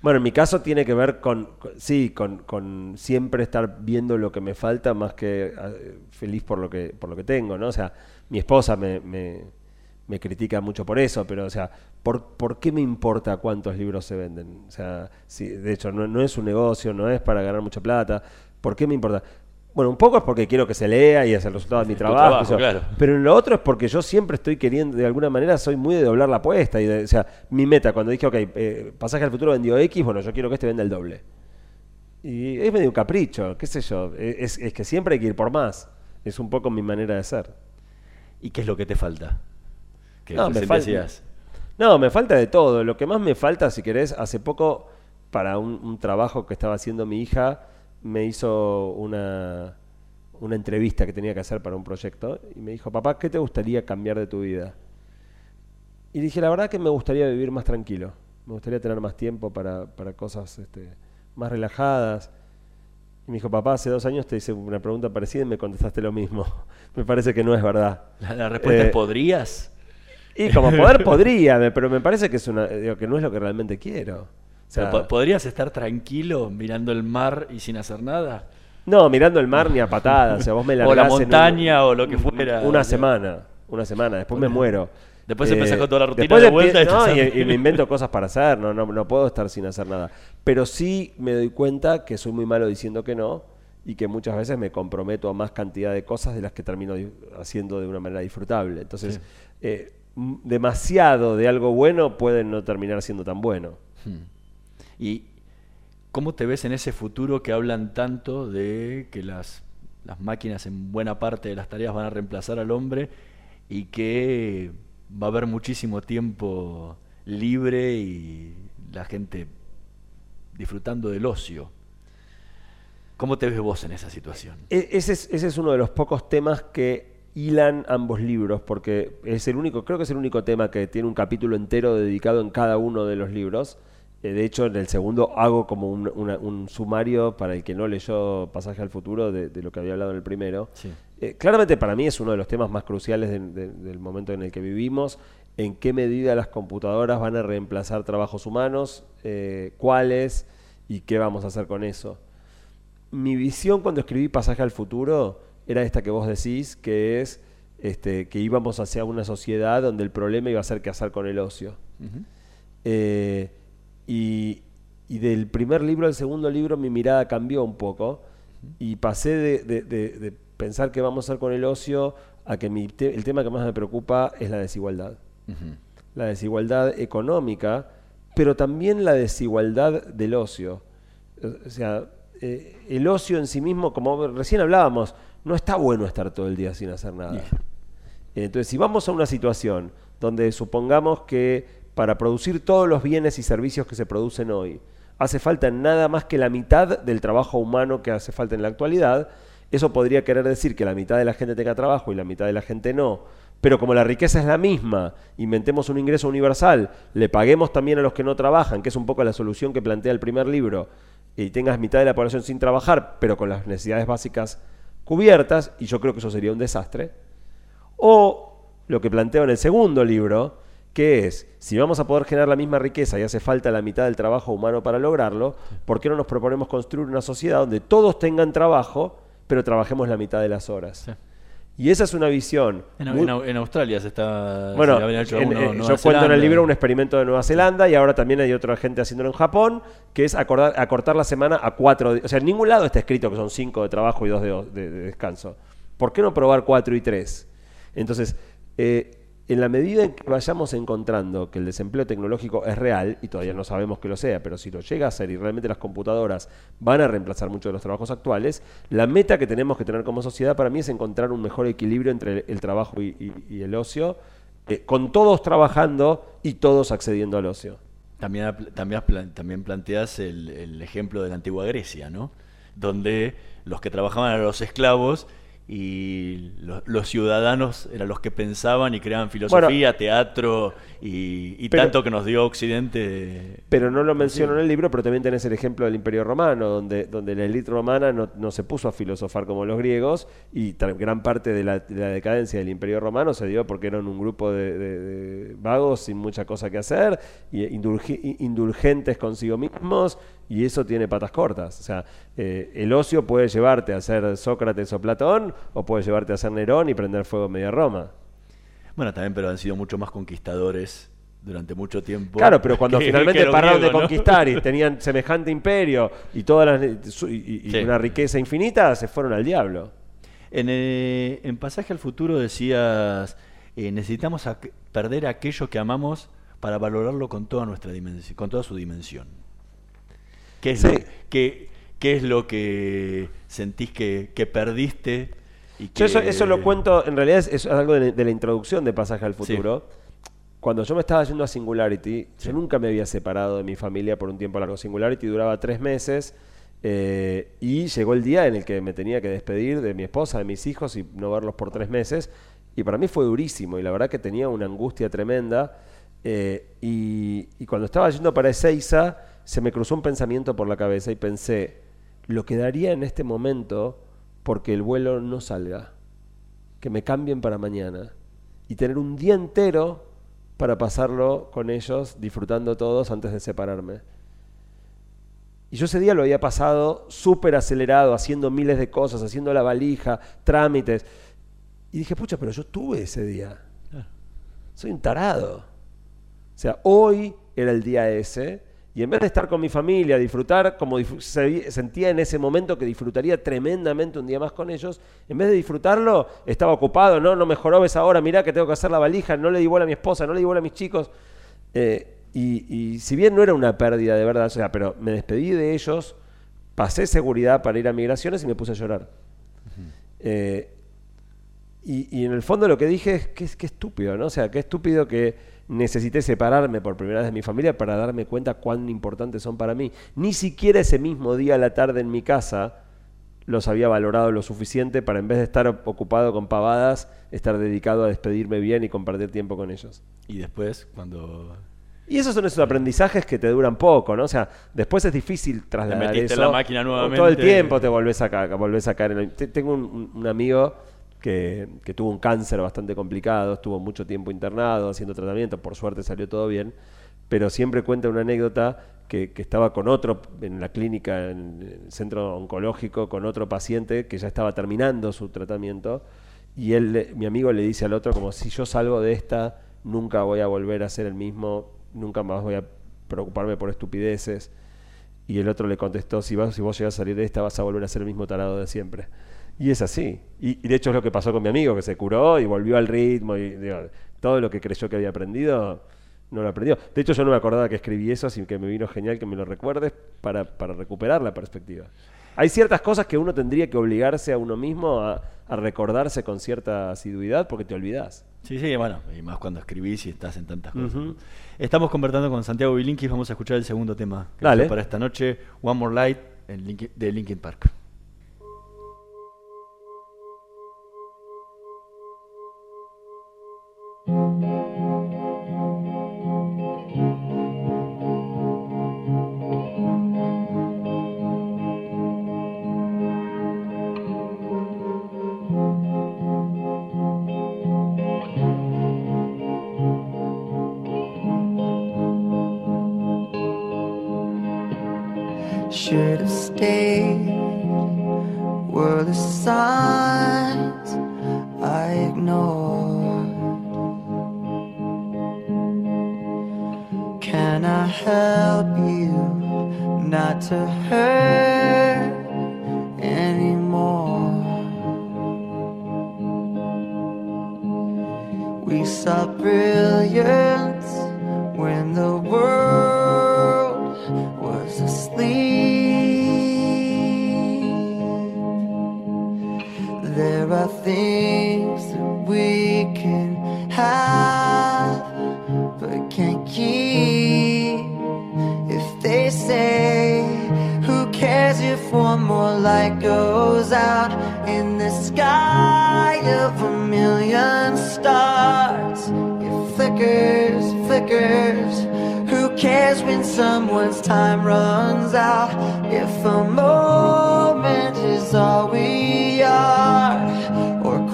Bueno, en mi caso tiene que ver con, con- sí, con, con siempre estar viendo lo que me falta más que eh, feliz por lo que, por lo que tengo, ¿no? O sea, mi esposa me, me, me critica mucho por eso, pero, o sea, ¿por, por qué me importa cuántos libros se venden? O sea, sí, de hecho, no, no es un negocio, no es para ganar mucha plata. ¿Por qué me importa? Bueno, un poco es porque quiero que se lea y es el resultado de mi trabajo. trabajo, claro. Pero en lo otro es porque yo siempre estoy queriendo, de alguna manera, soy muy de doblar la apuesta. Y de- o sea, mi meta, cuando dije, ok, eh, pasaje al futuro vendió X, bueno, yo quiero que este venda el doble. Y es medio un capricho, qué sé yo. e, Es, es que siempre hay que ir por más. Es un poco mi manera de ser. ¿Y qué es lo que te falta? Que No, me decías. No, me falta de todo. Lo que más me falta, si querés, hace poco, para un, un trabajo que estaba haciendo mi hija, me hizo una, una entrevista que tenía que hacer para un proyecto. Y me dijo, papá, ¿qué te gustaría cambiar de tu vida? Y dije, la verdad que me gustaría vivir más tranquilo. Me gustaría tener más tiempo para, para cosas este, más relajadas. Y me dijo, papá, hace dos años te hice una pregunta parecida y me contestaste lo mismo. me parece que no es verdad. La, la respuesta Eh, es ¿podrías? Y como poder podría, pero me parece que es una, digo, que no es lo que realmente quiero. O sea, ¿Podrías estar tranquilo mirando el mar y sin hacer nada? no, mirando el mar ni a patadas. O sea, vos me O la un- montaña o lo que fuera. Una O sea, semana, una semana, después me muero. Después empezás con toda la rutina después de vuelta y no, y, y me invento cosas para hacer, no, no, no puedo estar sin hacer nada. Pero sí me doy cuenta que soy muy malo diciendo que no y que muchas veces me comprometo a más cantidad de cosas de las que termino haciendo de una manera disfrutable. Entonces, Sí. eh, demasiado de algo bueno puede no terminar siendo tan bueno. Hmm. ¿Y cómo te ves en ese futuro que hablan tanto de que las, las máquinas en buena parte de las tareas van a reemplazar al hombre y que va a haber muchísimo tiempo libre y la gente disfrutando del ocio? ¿Cómo te ves vos en esa situación? E- Ese es, ese es uno de los pocos temas que hilan ambos libros, porque es el único, creo que es el único tema que tiene un capítulo entero dedicado en cada uno de los libros. Eh, de hecho, en el segundo hago como un, una- un sumario para el que no leyó Pasaje al Futuro de, de lo que había hablado en el primero. Sí. Eh, claramente para mí es uno de los temas más cruciales de- de- del momento en el que vivimos. En qué medida las computadoras van a reemplazar trabajos humanos, eh, cuáles y qué vamos a hacer con eso mi visión cuando escribí Pasaje al Futuro era esta que vos decís, que es este, que íbamos hacia una sociedad donde el problema iba a ser qué hacer con el ocio. Eh, y, y del primer libro al segundo libro mi mirada cambió un poco y pasé de, de- de- de pensar qué vamos a hacer con el ocio a que mi te- el tema que más me preocupa es la desigualdad. La desigualdad económica, pero también la desigualdad del ocio. O sea, eh, el ocio en sí mismo, como recién hablábamos, no está bueno estar todo el día sin hacer nada. Entonces, si vamos a una situación donde supongamos que para producir todos los bienes y servicios que se producen hoy, hace falta nada más que la mitad del trabajo humano que hace falta en la actualidad, eso podría querer decir que la mitad de la gente tenga trabajo y la mitad de la gente no. Pero como la riqueza es la misma, inventemos un ingreso universal, le paguemos también a los que no trabajan, que es un poco la solución que plantea el primer libro, y tengas mitad de la población sin trabajar, pero con las necesidades básicas cubiertas, y yo creo que eso sería un desastre. O lo que planteo en el segundo libro, que es, si vamos a poder generar la misma riqueza y hace falta la mitad del trabajo humano para lograrlo, ¿por qué no nos proponemos construir una sociedad donde todos tengan trabajo, pero trabajemos la mitad de las horas? Y esa es una visión. En, muy- en Au- en Australia se está. bueno, se habían hecho en- uno eh, yo cuento en el libro un experimento de Nueva Zelanda y ahora también hay otra gente haciéndolo en Japón, que es acordar- acortar la semana a cuatro. O sea, en ningún lado está escrito que son cinco de trabajo y dos de, de- de descanso. ¿Por qué no probar cuatro y tres? Entonces, eh, en la medida en que vayamos encontrando que el desempleo tecnológico es real, y todavía no sabemos que lo sea, pero si lo llega a ser y realmente las computadoras van a reemplazar muchos de los trabajos actuales, la meta que tenemos que tener como sociedad para mí es encontrar un mejor equilibrio entre el, trabajo y, el ocio, eh, con todos trabajando y todos accediendo al ocio. También, también, también planteas el, el ejemplo de la antigua Grecia, ¿no? Donde los que trabajaban eran los esclavos y lo- los, ciudadanos eran los que pensaban y creaban filosofía, teatro y, y pero- tanto que nos dio Occidente. Pero no lo menciono en el libro, pero también tenés el ejemplo del Imperio Romano, donde, donde la élite romana no, no se puso a filosofar como los griegos y gran parte de la, de la decadencia del Imperio Romano se dio porque eran un grupo de, de- de vagos sin mucha cosa que hacer y i- indulgentes consigo mismos y eso tiene patas cortas. O sea, eh, el ocio puede llevarte a ser Sócrates o Platón o puede llevarte a ser Nerón y prender fuego en media Roma. Bueno, también, pero han sido mucho más conquistadores durante mucho tiempo. Claro, pero cuando que- finalmente que pararon de conquistar y tenían semejante imperio y todas las su- y, y Sí. una riqueza infinita, se fueron al diablo. En, eh, en Pasaje al Futuro decías, eh, necesitamos perder aquello que amamos para valorarlo con toda nuestra dimensión, con toda su dimensión. ¿Qué es, Sí. lo, qué, qué es lo que sentís que, que perdiste? Y que... Yo eso, eso lo cuento, en realidad es, es algo de, de la introducción de Pasaje al Sí. Futuro. Cuando yo me estaba yendo a Singularity, yo nunca me había separado de mi familia por un tiempo largo. Singularity duraba tres meses eh, y llegó el día en el que me tenía que despedir de mi esposa, de mis hijos y no verlos por tres meses. Y para mí fue durísimo y la verdad que tenía una angustia tremenda. Eh, y, y cuando estaba yendo para Ezeiza, se me cruzó un pensamiento por la cabeza y pensé, lo que daría en este momento porque el vuelo no salga, que me cambien para mañana y tener un día entero para pasarlo con ellos, disfrutando todos antes de separarme. Y yo ese día lo había pasado súper acelerado, haciendo miles de cosas, haciendo la valija, trámites. Y dije, pucha, pero yo tuve ese día. Soy un tarado. O sea, hoy era el día ese, y en vez de estar con mi familia, disfrutar como sentía en ese momento que disfrutaría tremendamente un día más con ellos, en vez de disfrutarlo, estaba ocupado, no, no mejoró, ves ahora, mirá que tengo que hacer la valija, no le di bola a mi esposa, no le di bola a mis chicos. Eh, y, y si bien no era una pérdida de verdad, o sea, pero me despedí de ellos, pasé seguridad para ir a migraciones y me puse a llorar. Eh, y, y en el fondo lo que dije es que qué estúpido, ¿no? O sea, qué estúpido que necesité separarme por primera vez de mi familia para darme cuenta cuán importantes son para mí. Ni siquiera ese mismo día a la tarde en mi casa los había valorado lo suficiente para en vez de estar ocupado con pavadas, estar dedicado a despedirme bien y compartir tiempo con ellos. Y después, cuando... Y esos son esos aprendizajes que te duran poco, ¿no? O sea, después es difícil trasladar metiste en la máquina nuevamente. Todo el tiempo te volvés a, ca- volvés a caer en el- te- Tengo un amigo que, tuvo un cáncer bastante complicado, estuvo mucho tiempo internado haciendo tratamiento, por suerte salió todo bien, pero siempre cuenta una anécdota que, estaba con otro en la clínica, en el centro oncológico, con otro paciente que ya estaba terminando su tratamiento y él, mi amigo le dice al otro como si yo salgo de esta, nunca voy a volver a ser el mismo, nunca más voy a preocuparme por estupideces. Y el otro le contestó, si, vas, si vos llegas a salir de esta vas a volver a ser el mismo tarado de siempre. Y es así. Y, y de hecho es lo que pasó con mi amigo, que se curó y volvió al ritmo. Y digo, todo lo que creyó que había aprendido, no lo aprendió. De hecho yo no me acordaba que escribí eso, así que me vino genial que me lo recuerdes para, para recuperar la perspectiva. Hay ciertas cosas que uno tendría que obligarse a uno mismo a, a recordarse con cierta asiduidad porque te olvidás. Sí, sí, bueno, y más cuando escribís y estás en tantas cosas. Estamos conversando con Santiago Bilinkis, vamos a escuchar el segundo tema que Dale. para esta noche, One More Light de Linkin Park.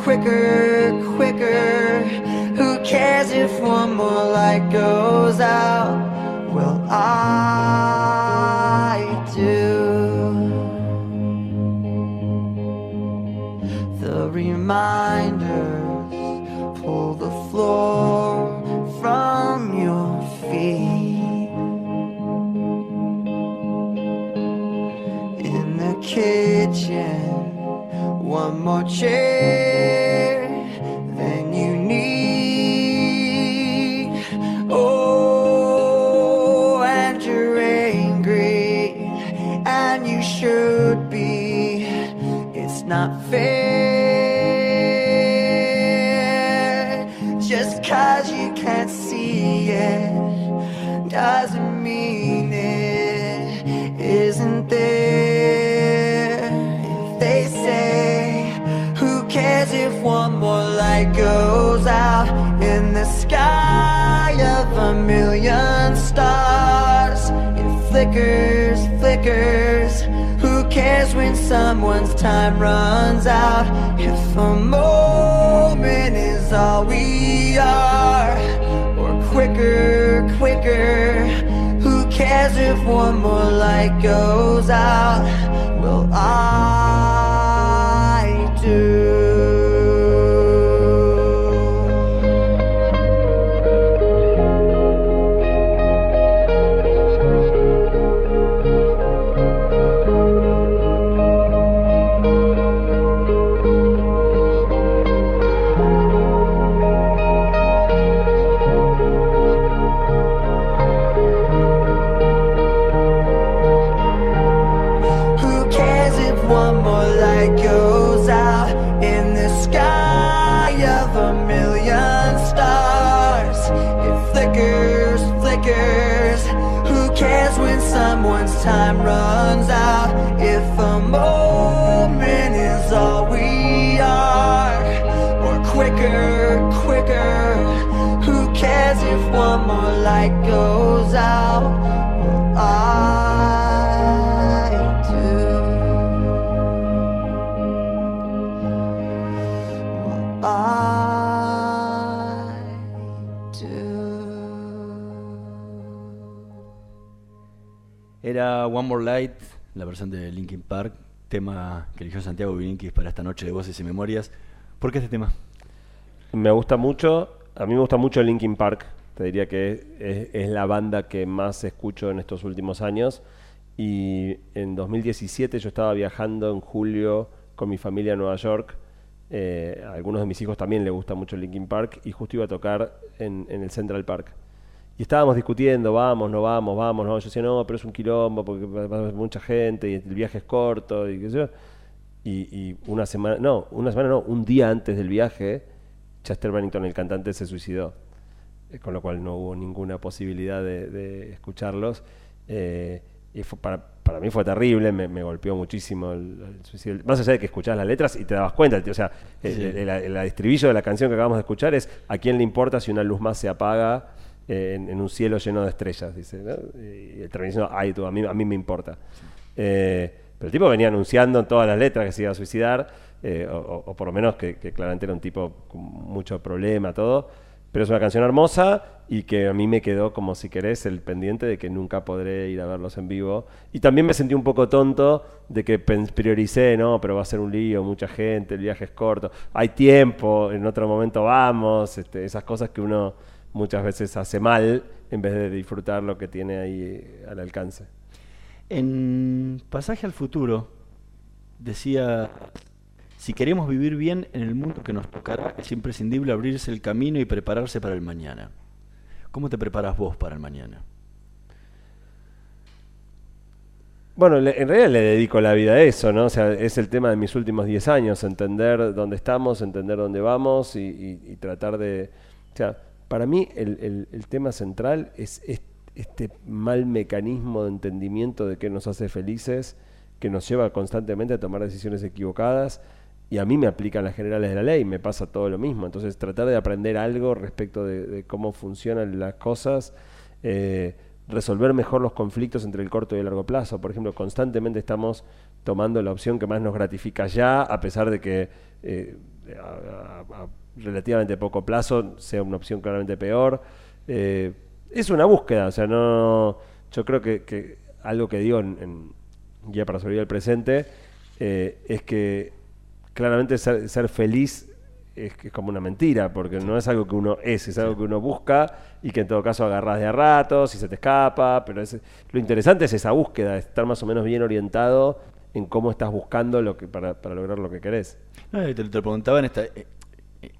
Quicker, quicker. Who cares if one more light goes out? Well, I do. The reminders pull the floor from your feet. In the kitchen, one more chair someone's time runs out? If a moment is all we are, or quicker, quicker. Who cares if one more light goes out? Well, I Light, la versión de Linkin Park, tema que eligió Santiago Vininkis para esta noche de voces y memorias. ¿Por qué este tema? Me gusta mucho, a mí me gusta mucho Linkin Park, te diría que es, la banda que más escucho en estos últimos años. Y en 2017 yo estaba viajando en julio con mi familia a Nueva York. Eh, a algunos de mis hijos también les gusta mucho Linkin Park y justo iba a tocar en el Central Park. Y estábamos discutiendo, vamos, no vamos, vamos, no. Yo decía, no, pero es un quilombo porque va mucha gente y el viaje es corto y qué sé yo. Y, y una semana, no, una semana no, un día antes del viaje, Chester Bennington, el cantante, se suicidó. Eh, con lo cual no hubo ninguna posibilidad de, de escucharlos. Eh, y fue para, para mí fue terrible, me, me golpeó muchísimo el, el suicidio. Más allá de que escuchabas las letras y te dabas cuenta, o sea, el, Sí. el- estribillo de la canción que acabamos de escuchar es ¿a quién le importa si una luz más se apaga en, en un cielo lleno de estrellas? Dice, ¿no? Y termina diciendo, ay, tú, a mí, a mí me importa. Eh, pero el tipo venía anunciando en todas las letras que se iba a suicidar, eh, o, o- por lo menos que, que claramente era un tipo con mucho problema, todo. Pero es una canción hermosa y que a mí me quedó, como si querés, el pendiente de que nunca podré ir a verlos en vivo. Y también me sentí un poco tonto de que prioricé, no, pero va a ser un lío, mucha gente, el viaje es corto, hay tiempo, en otro momento vamos, este, esas cosas que uno muchas veces hace mal en vez de disfrutar lo que tiene ahí eh, al alcance. En Pasaje al Futuro decía, si queremos vivir bien en el mundo que nos tocará, es imprescindible abrirse el camino y prepararse para el mañana. ¿Cómo te preparas vos para el mañana? Bueno, en realidad le dedico la vida a eso, ¿no? O sea, es el tema de mis últimos 10 años, entender dónde estamos, entender dónde vamos y, y- y tratar de... O sea, para mí el, tema central es, es este mal mecanismo de entendimiento de qué nos hace felices, que nos lleva constantemente a tomar decisiones equivocadas y a mí me aplican las generales de la ley, me pasa todo lo mismo. Entonces, tratar de aprender algo respecto de, cómo funcionan las cosas, eh, resolver mejor los conflictos entre el corto y el largo plazo. Por ejemplo, constantemente estamos tomando la opción que más nos gratifica ya, a pesar de que eh, relativamente poco plazo sea una opción claramente peor. Eh, es una búsqueda, o sea, no. Yo creo que, algo que digo en, Guía para sobrevivir al presente eh, es que claramente ser, feliz es, como una mentira, porque no es algo que uno es, es algo que uno busca y que en todo caso agarras de a ratos y se te escapa, pero lo interesante es esa búsqueda, estar más o menos bien orientado en cómo estás buscando lo que para, para lograr lo que querés. Te, te lo preguntaba en, esta, eh,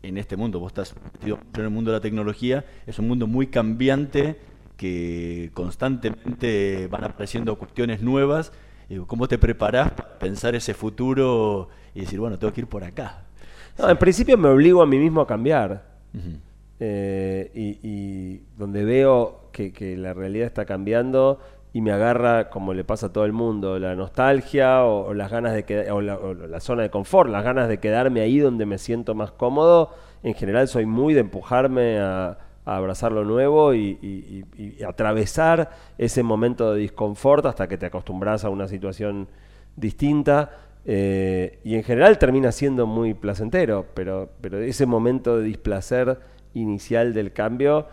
en este mundo, vos estás metido en el mundo de la tecnología, es un mundo muy cambiante que constantemente van apareciendo cuestiones nuevas. Digo, ¿Cómo te preparás para pensar ese futuro y decir, bueno, tengo que ir por acá? No, en principio me obligo a mí mismo a cambiar. Eh, y, y donde veo que, que la realidad está cambiando y me agarra, como le pasa a todo el mundo, la nostalgia o, las ganas de quedar, o la, zona de confort, las ganas de quedarme ahí donde me siento más cómodo. En general soy muy de empujarme a, abrazar lo nuevo y atravesar ese momento de disconfort hasta que te acostumbras a una situación distinta. eh, y en general termina siendo muy placentero, pero, pero ese momento de displacer inicial del cambio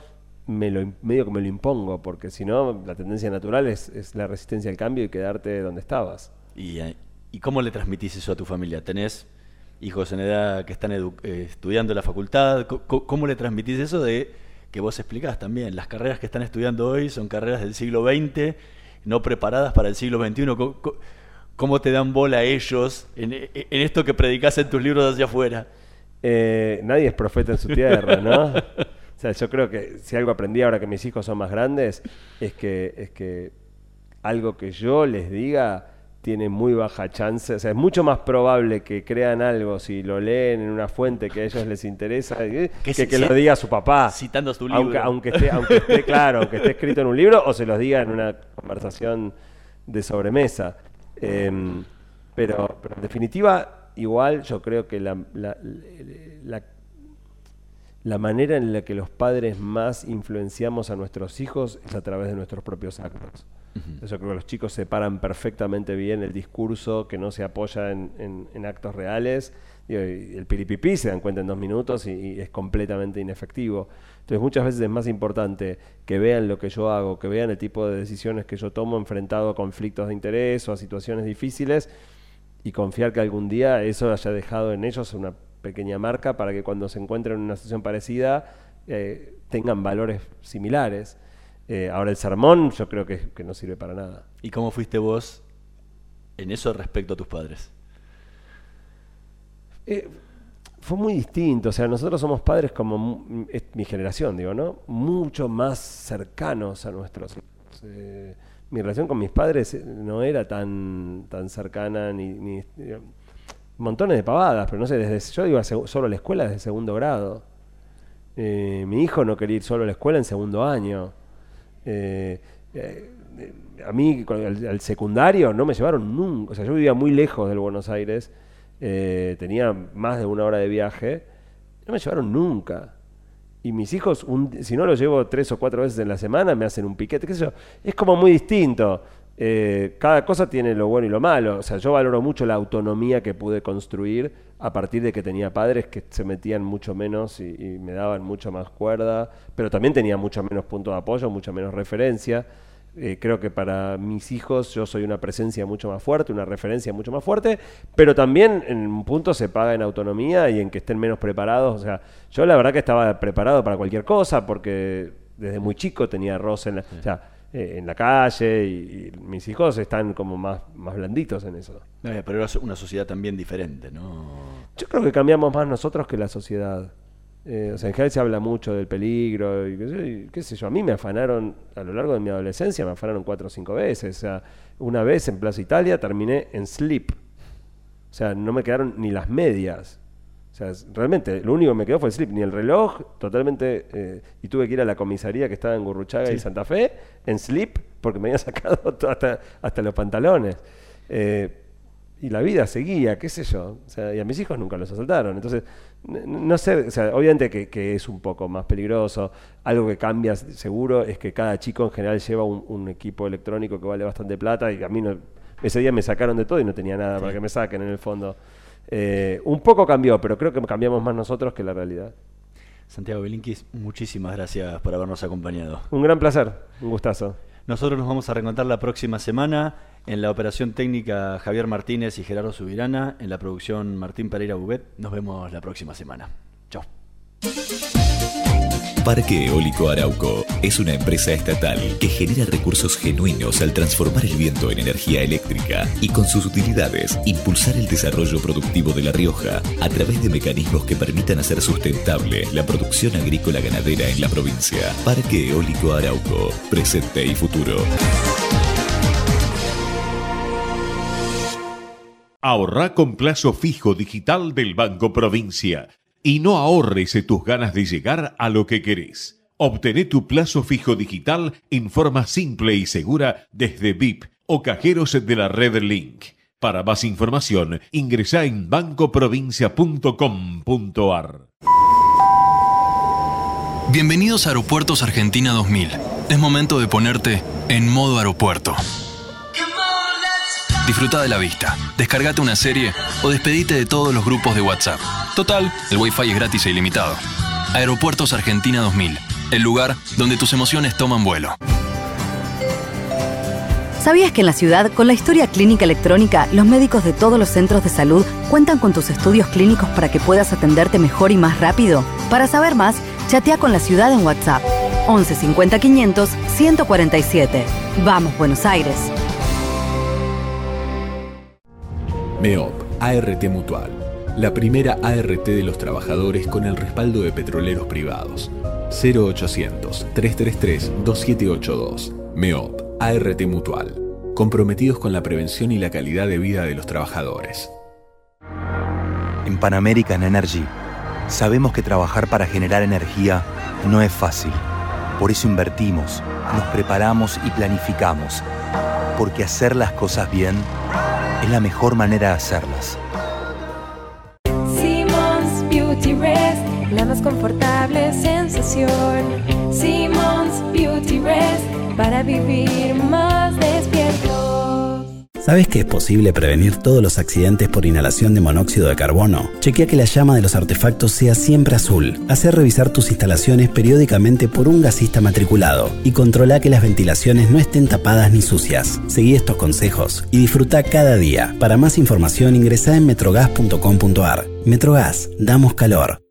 me lo, medio que me lo impongo, porque si no, la tendencia natural es, es la resistencia al cambio y quedarte donde estabas. ¿Y, eh, ¿Y cómo le transmitís eso a tu familia? ¿Tenés hijos en edad que están edu- eh, estudiando en la facultad? ¿Cómo le transmitís eso de que vos explicás también? Las carreras que están estudiando hoy son carreras del siglo XX, no preparadas para el siglo XXI. Co- ¿Cómo te dan bola ellos en, en esto que predicás en tus libros hacia afuera? Eh, nadie es profeta en su tierra, ¿no? Sea, yo creo que si algo aprendí ahora que mis hijos son más grandes, es que, es que algo que yo les diga tiene muy baja chance. O sea, es mucho más probable que crean algo si lo leen en una fuente que a ellos les interesa eh, que, si- que si- lo diga su papá. citando su Aunque, libro. aunque, esté, aunque esté, claro, aunque esté escrito en un libro o se los diga en una conversación de sobremesa. Em, pero, pero en definitiva, igual yo creo que la, la- la- la manera en la que los padres más influenciamos a nuestros hijos es a través de nuestros propios actos. Entonces yo creo que los chicos separan perfectamente bien el discurso que no se apoya en, en- en actos reales. Digo, y el piripipí se dan cuenta en dos minutos y, y es completamente inefectivo. Entonces muchas veces es más importante que vean lo que yo hago, que vean el tipo de decisiones que yo tomo enfrentado a conflictos de interés o a situaciones difíciles y confiar que algún día eso haya dejado en ellos una pequeña marca para que cuando se encuentren en una situación parecida eh, tengan valores similares. Eh, ahora el sermón yo creo que, que no sirve para nada. ¿Y cómo fuiste vos en eso respecto a tus padres? Eh, fue muy distinto, o sea, nosotros somos padres como mi generación, digo, ¿no? Mucho más cercanos a nuestros hijos. Mi relación con mis padres no era tan, tan cercana ni, ni- montones de pavadas, pero no sé, desde yo iba solo a la escuela desde segundo grado. Eh, mi hijo no quería ir solo a la escuela en segundo año. Eh, eh, a mí al secundario no me llevaron nunca. O sea, yo vivía muy lejos del Buenos Aires, eh, tenía más de una hora de viaje, no me llevaron nunca. Y mis hijos, un- si no los llevo tres o cuatro veces en la semana, me hacen un piquete, qué sé yo. Es como muy distinto. Eh, cada cosa tiene lo bueno y lo malo. O sea, yo valoro mucho la autonomía que pude construir a partir de que tenía padres que se metían mucho menos y, y me daban mucho más cuerda, pero también tenía mucho menos puntos de apoyo, mucha menos referencia. Eh, creo que para mis hijos yo soy una presencia mucho más fuerte, una referencia mucho más fuerte, pero también en un punto se paga en autonomía y en que estén menos preparados. O sea, yo la verdad que estaba preparado para cualquier cosa porque desde muy chico tenía arroz en la, o sea, eh, en la calle y, y mis hijos están como más, más blanditos en eso. Eh, Pero era una sociedad también diferente, ¿no? Yo creo que cambiamos más nosotros que la sociedad. Eh, o sea, en general se habla mucho del peligro y qué, sé, y qué sé yo. A mí me afanaron, a lo largo de mi adolescencia, me afanaron cuatro o cinco veces. O sea, una vez en Plaza Italia terminé en sleep. O sea, no me quedaron ni las medias. O sea, realmente, lo único que me quedó fue el slip, ni el reloj, totalmente. eh, y tuve que ir a la comisaría que estaba en Gurruchaga y. Santa Fe, en slip, porque me había sacado to- hasta, hasta los pantalones. Eh, y la vida seguía, qué sé yo. O sea, y a mis hijos nunca los asaltaron. Entonces, no sé, o sea, obviamente que, que es un poco más peligroso. Algo que cambia seguro es que cada chico en general lleva un, un equipo electrónico que vale bastante plata y a mí no, ese día me sacaron de todo y no tenía nada para que me saquen en el fondo. Eh, un poco cambió, pero creo que cambiamos más nosotros que la realidad. Santiago Belinkis, muchísimas gracias por habernos acompañado. Un gran placer, un gustazo. Nosotros nos vamos a reencontrar la próxima semana en la operación técnica Javier Martínez y Gerardo Subirana, en la producción Martín Pereira Bubet. Nos vemos la próxima semana. Chao. Parque Eólico Arauco es una empresa estatal que genera recursos genuinos al transformar el viento en energía eléctrica y con sus utilidades impulsar el desarrollo productivo de La Rioja a través de mecanismos que permitan hacer sustentable la producción agrícola ganadera en la provincia. Parque Eólico Arauco, presente y futuro. Ahorrá con plazo fijo digital del Banco Provincia y no ahorres tus ganas de llegar a lo que querés. Obtené tu plazo fijo digital en forma simple y segura desde VIP o cajeros de la red Link. Para más información, ingresa en bancoprovincia.com.ar. Bienvenidos a Aeropuertos Argentina 2000. Es momento de ponerte en modo aeropuerto. Disfruta de la vista, descargate una serie o despedite de todos los grupos de WhatsApp. Total, el Wi-Fi es gratis e ilimitado. Aeropuertos Argentina 2000, el lugar donde tus emociones toman vuelo. ¿Sabías que en la ciudad, con la historia clínica electrónica, los médicos de todos los centros de salud cuentan con tus estudios clínicos para que puedas atenderte mejor y más rápido? Para saber más, chatea con la ciudad en WhatsApp. 11 50 500 147. Vamos, Buenos Aires. MEOP, ART Mutual. La primera ART de los trabajadores con el respaldo de petroleros privados. 0800-333-2782. MEOP, ART Mutual. Comprometidos con la prevención y la calidad de vida de los trabajadores. En Pan American Energy sabemos que trabajar para generar energía no es fácil. Por eso invertimos, nos preparamos y planificamos. Porque hacer las cosas bien es la mejor manera de hacerlas. Simmons Beauty Rest, la más confortable sensación. Simmons Beauty Rest, para vivir más despiertos. ¿Sabes que es posible prevenir todos los accidentes por inhalación de monóxido de carbono? Chequea que la llama de los artefactos sea siempre azul. Hacer revisar tus instalaciones periódicamente por un gasista matriculado y controla que las ventilaciones no estén tapadas ni sucias. Seguí estos consejos y disfruta cada día. Para más información ingresa en metrogas.com.ar. Metrogas, damos calor.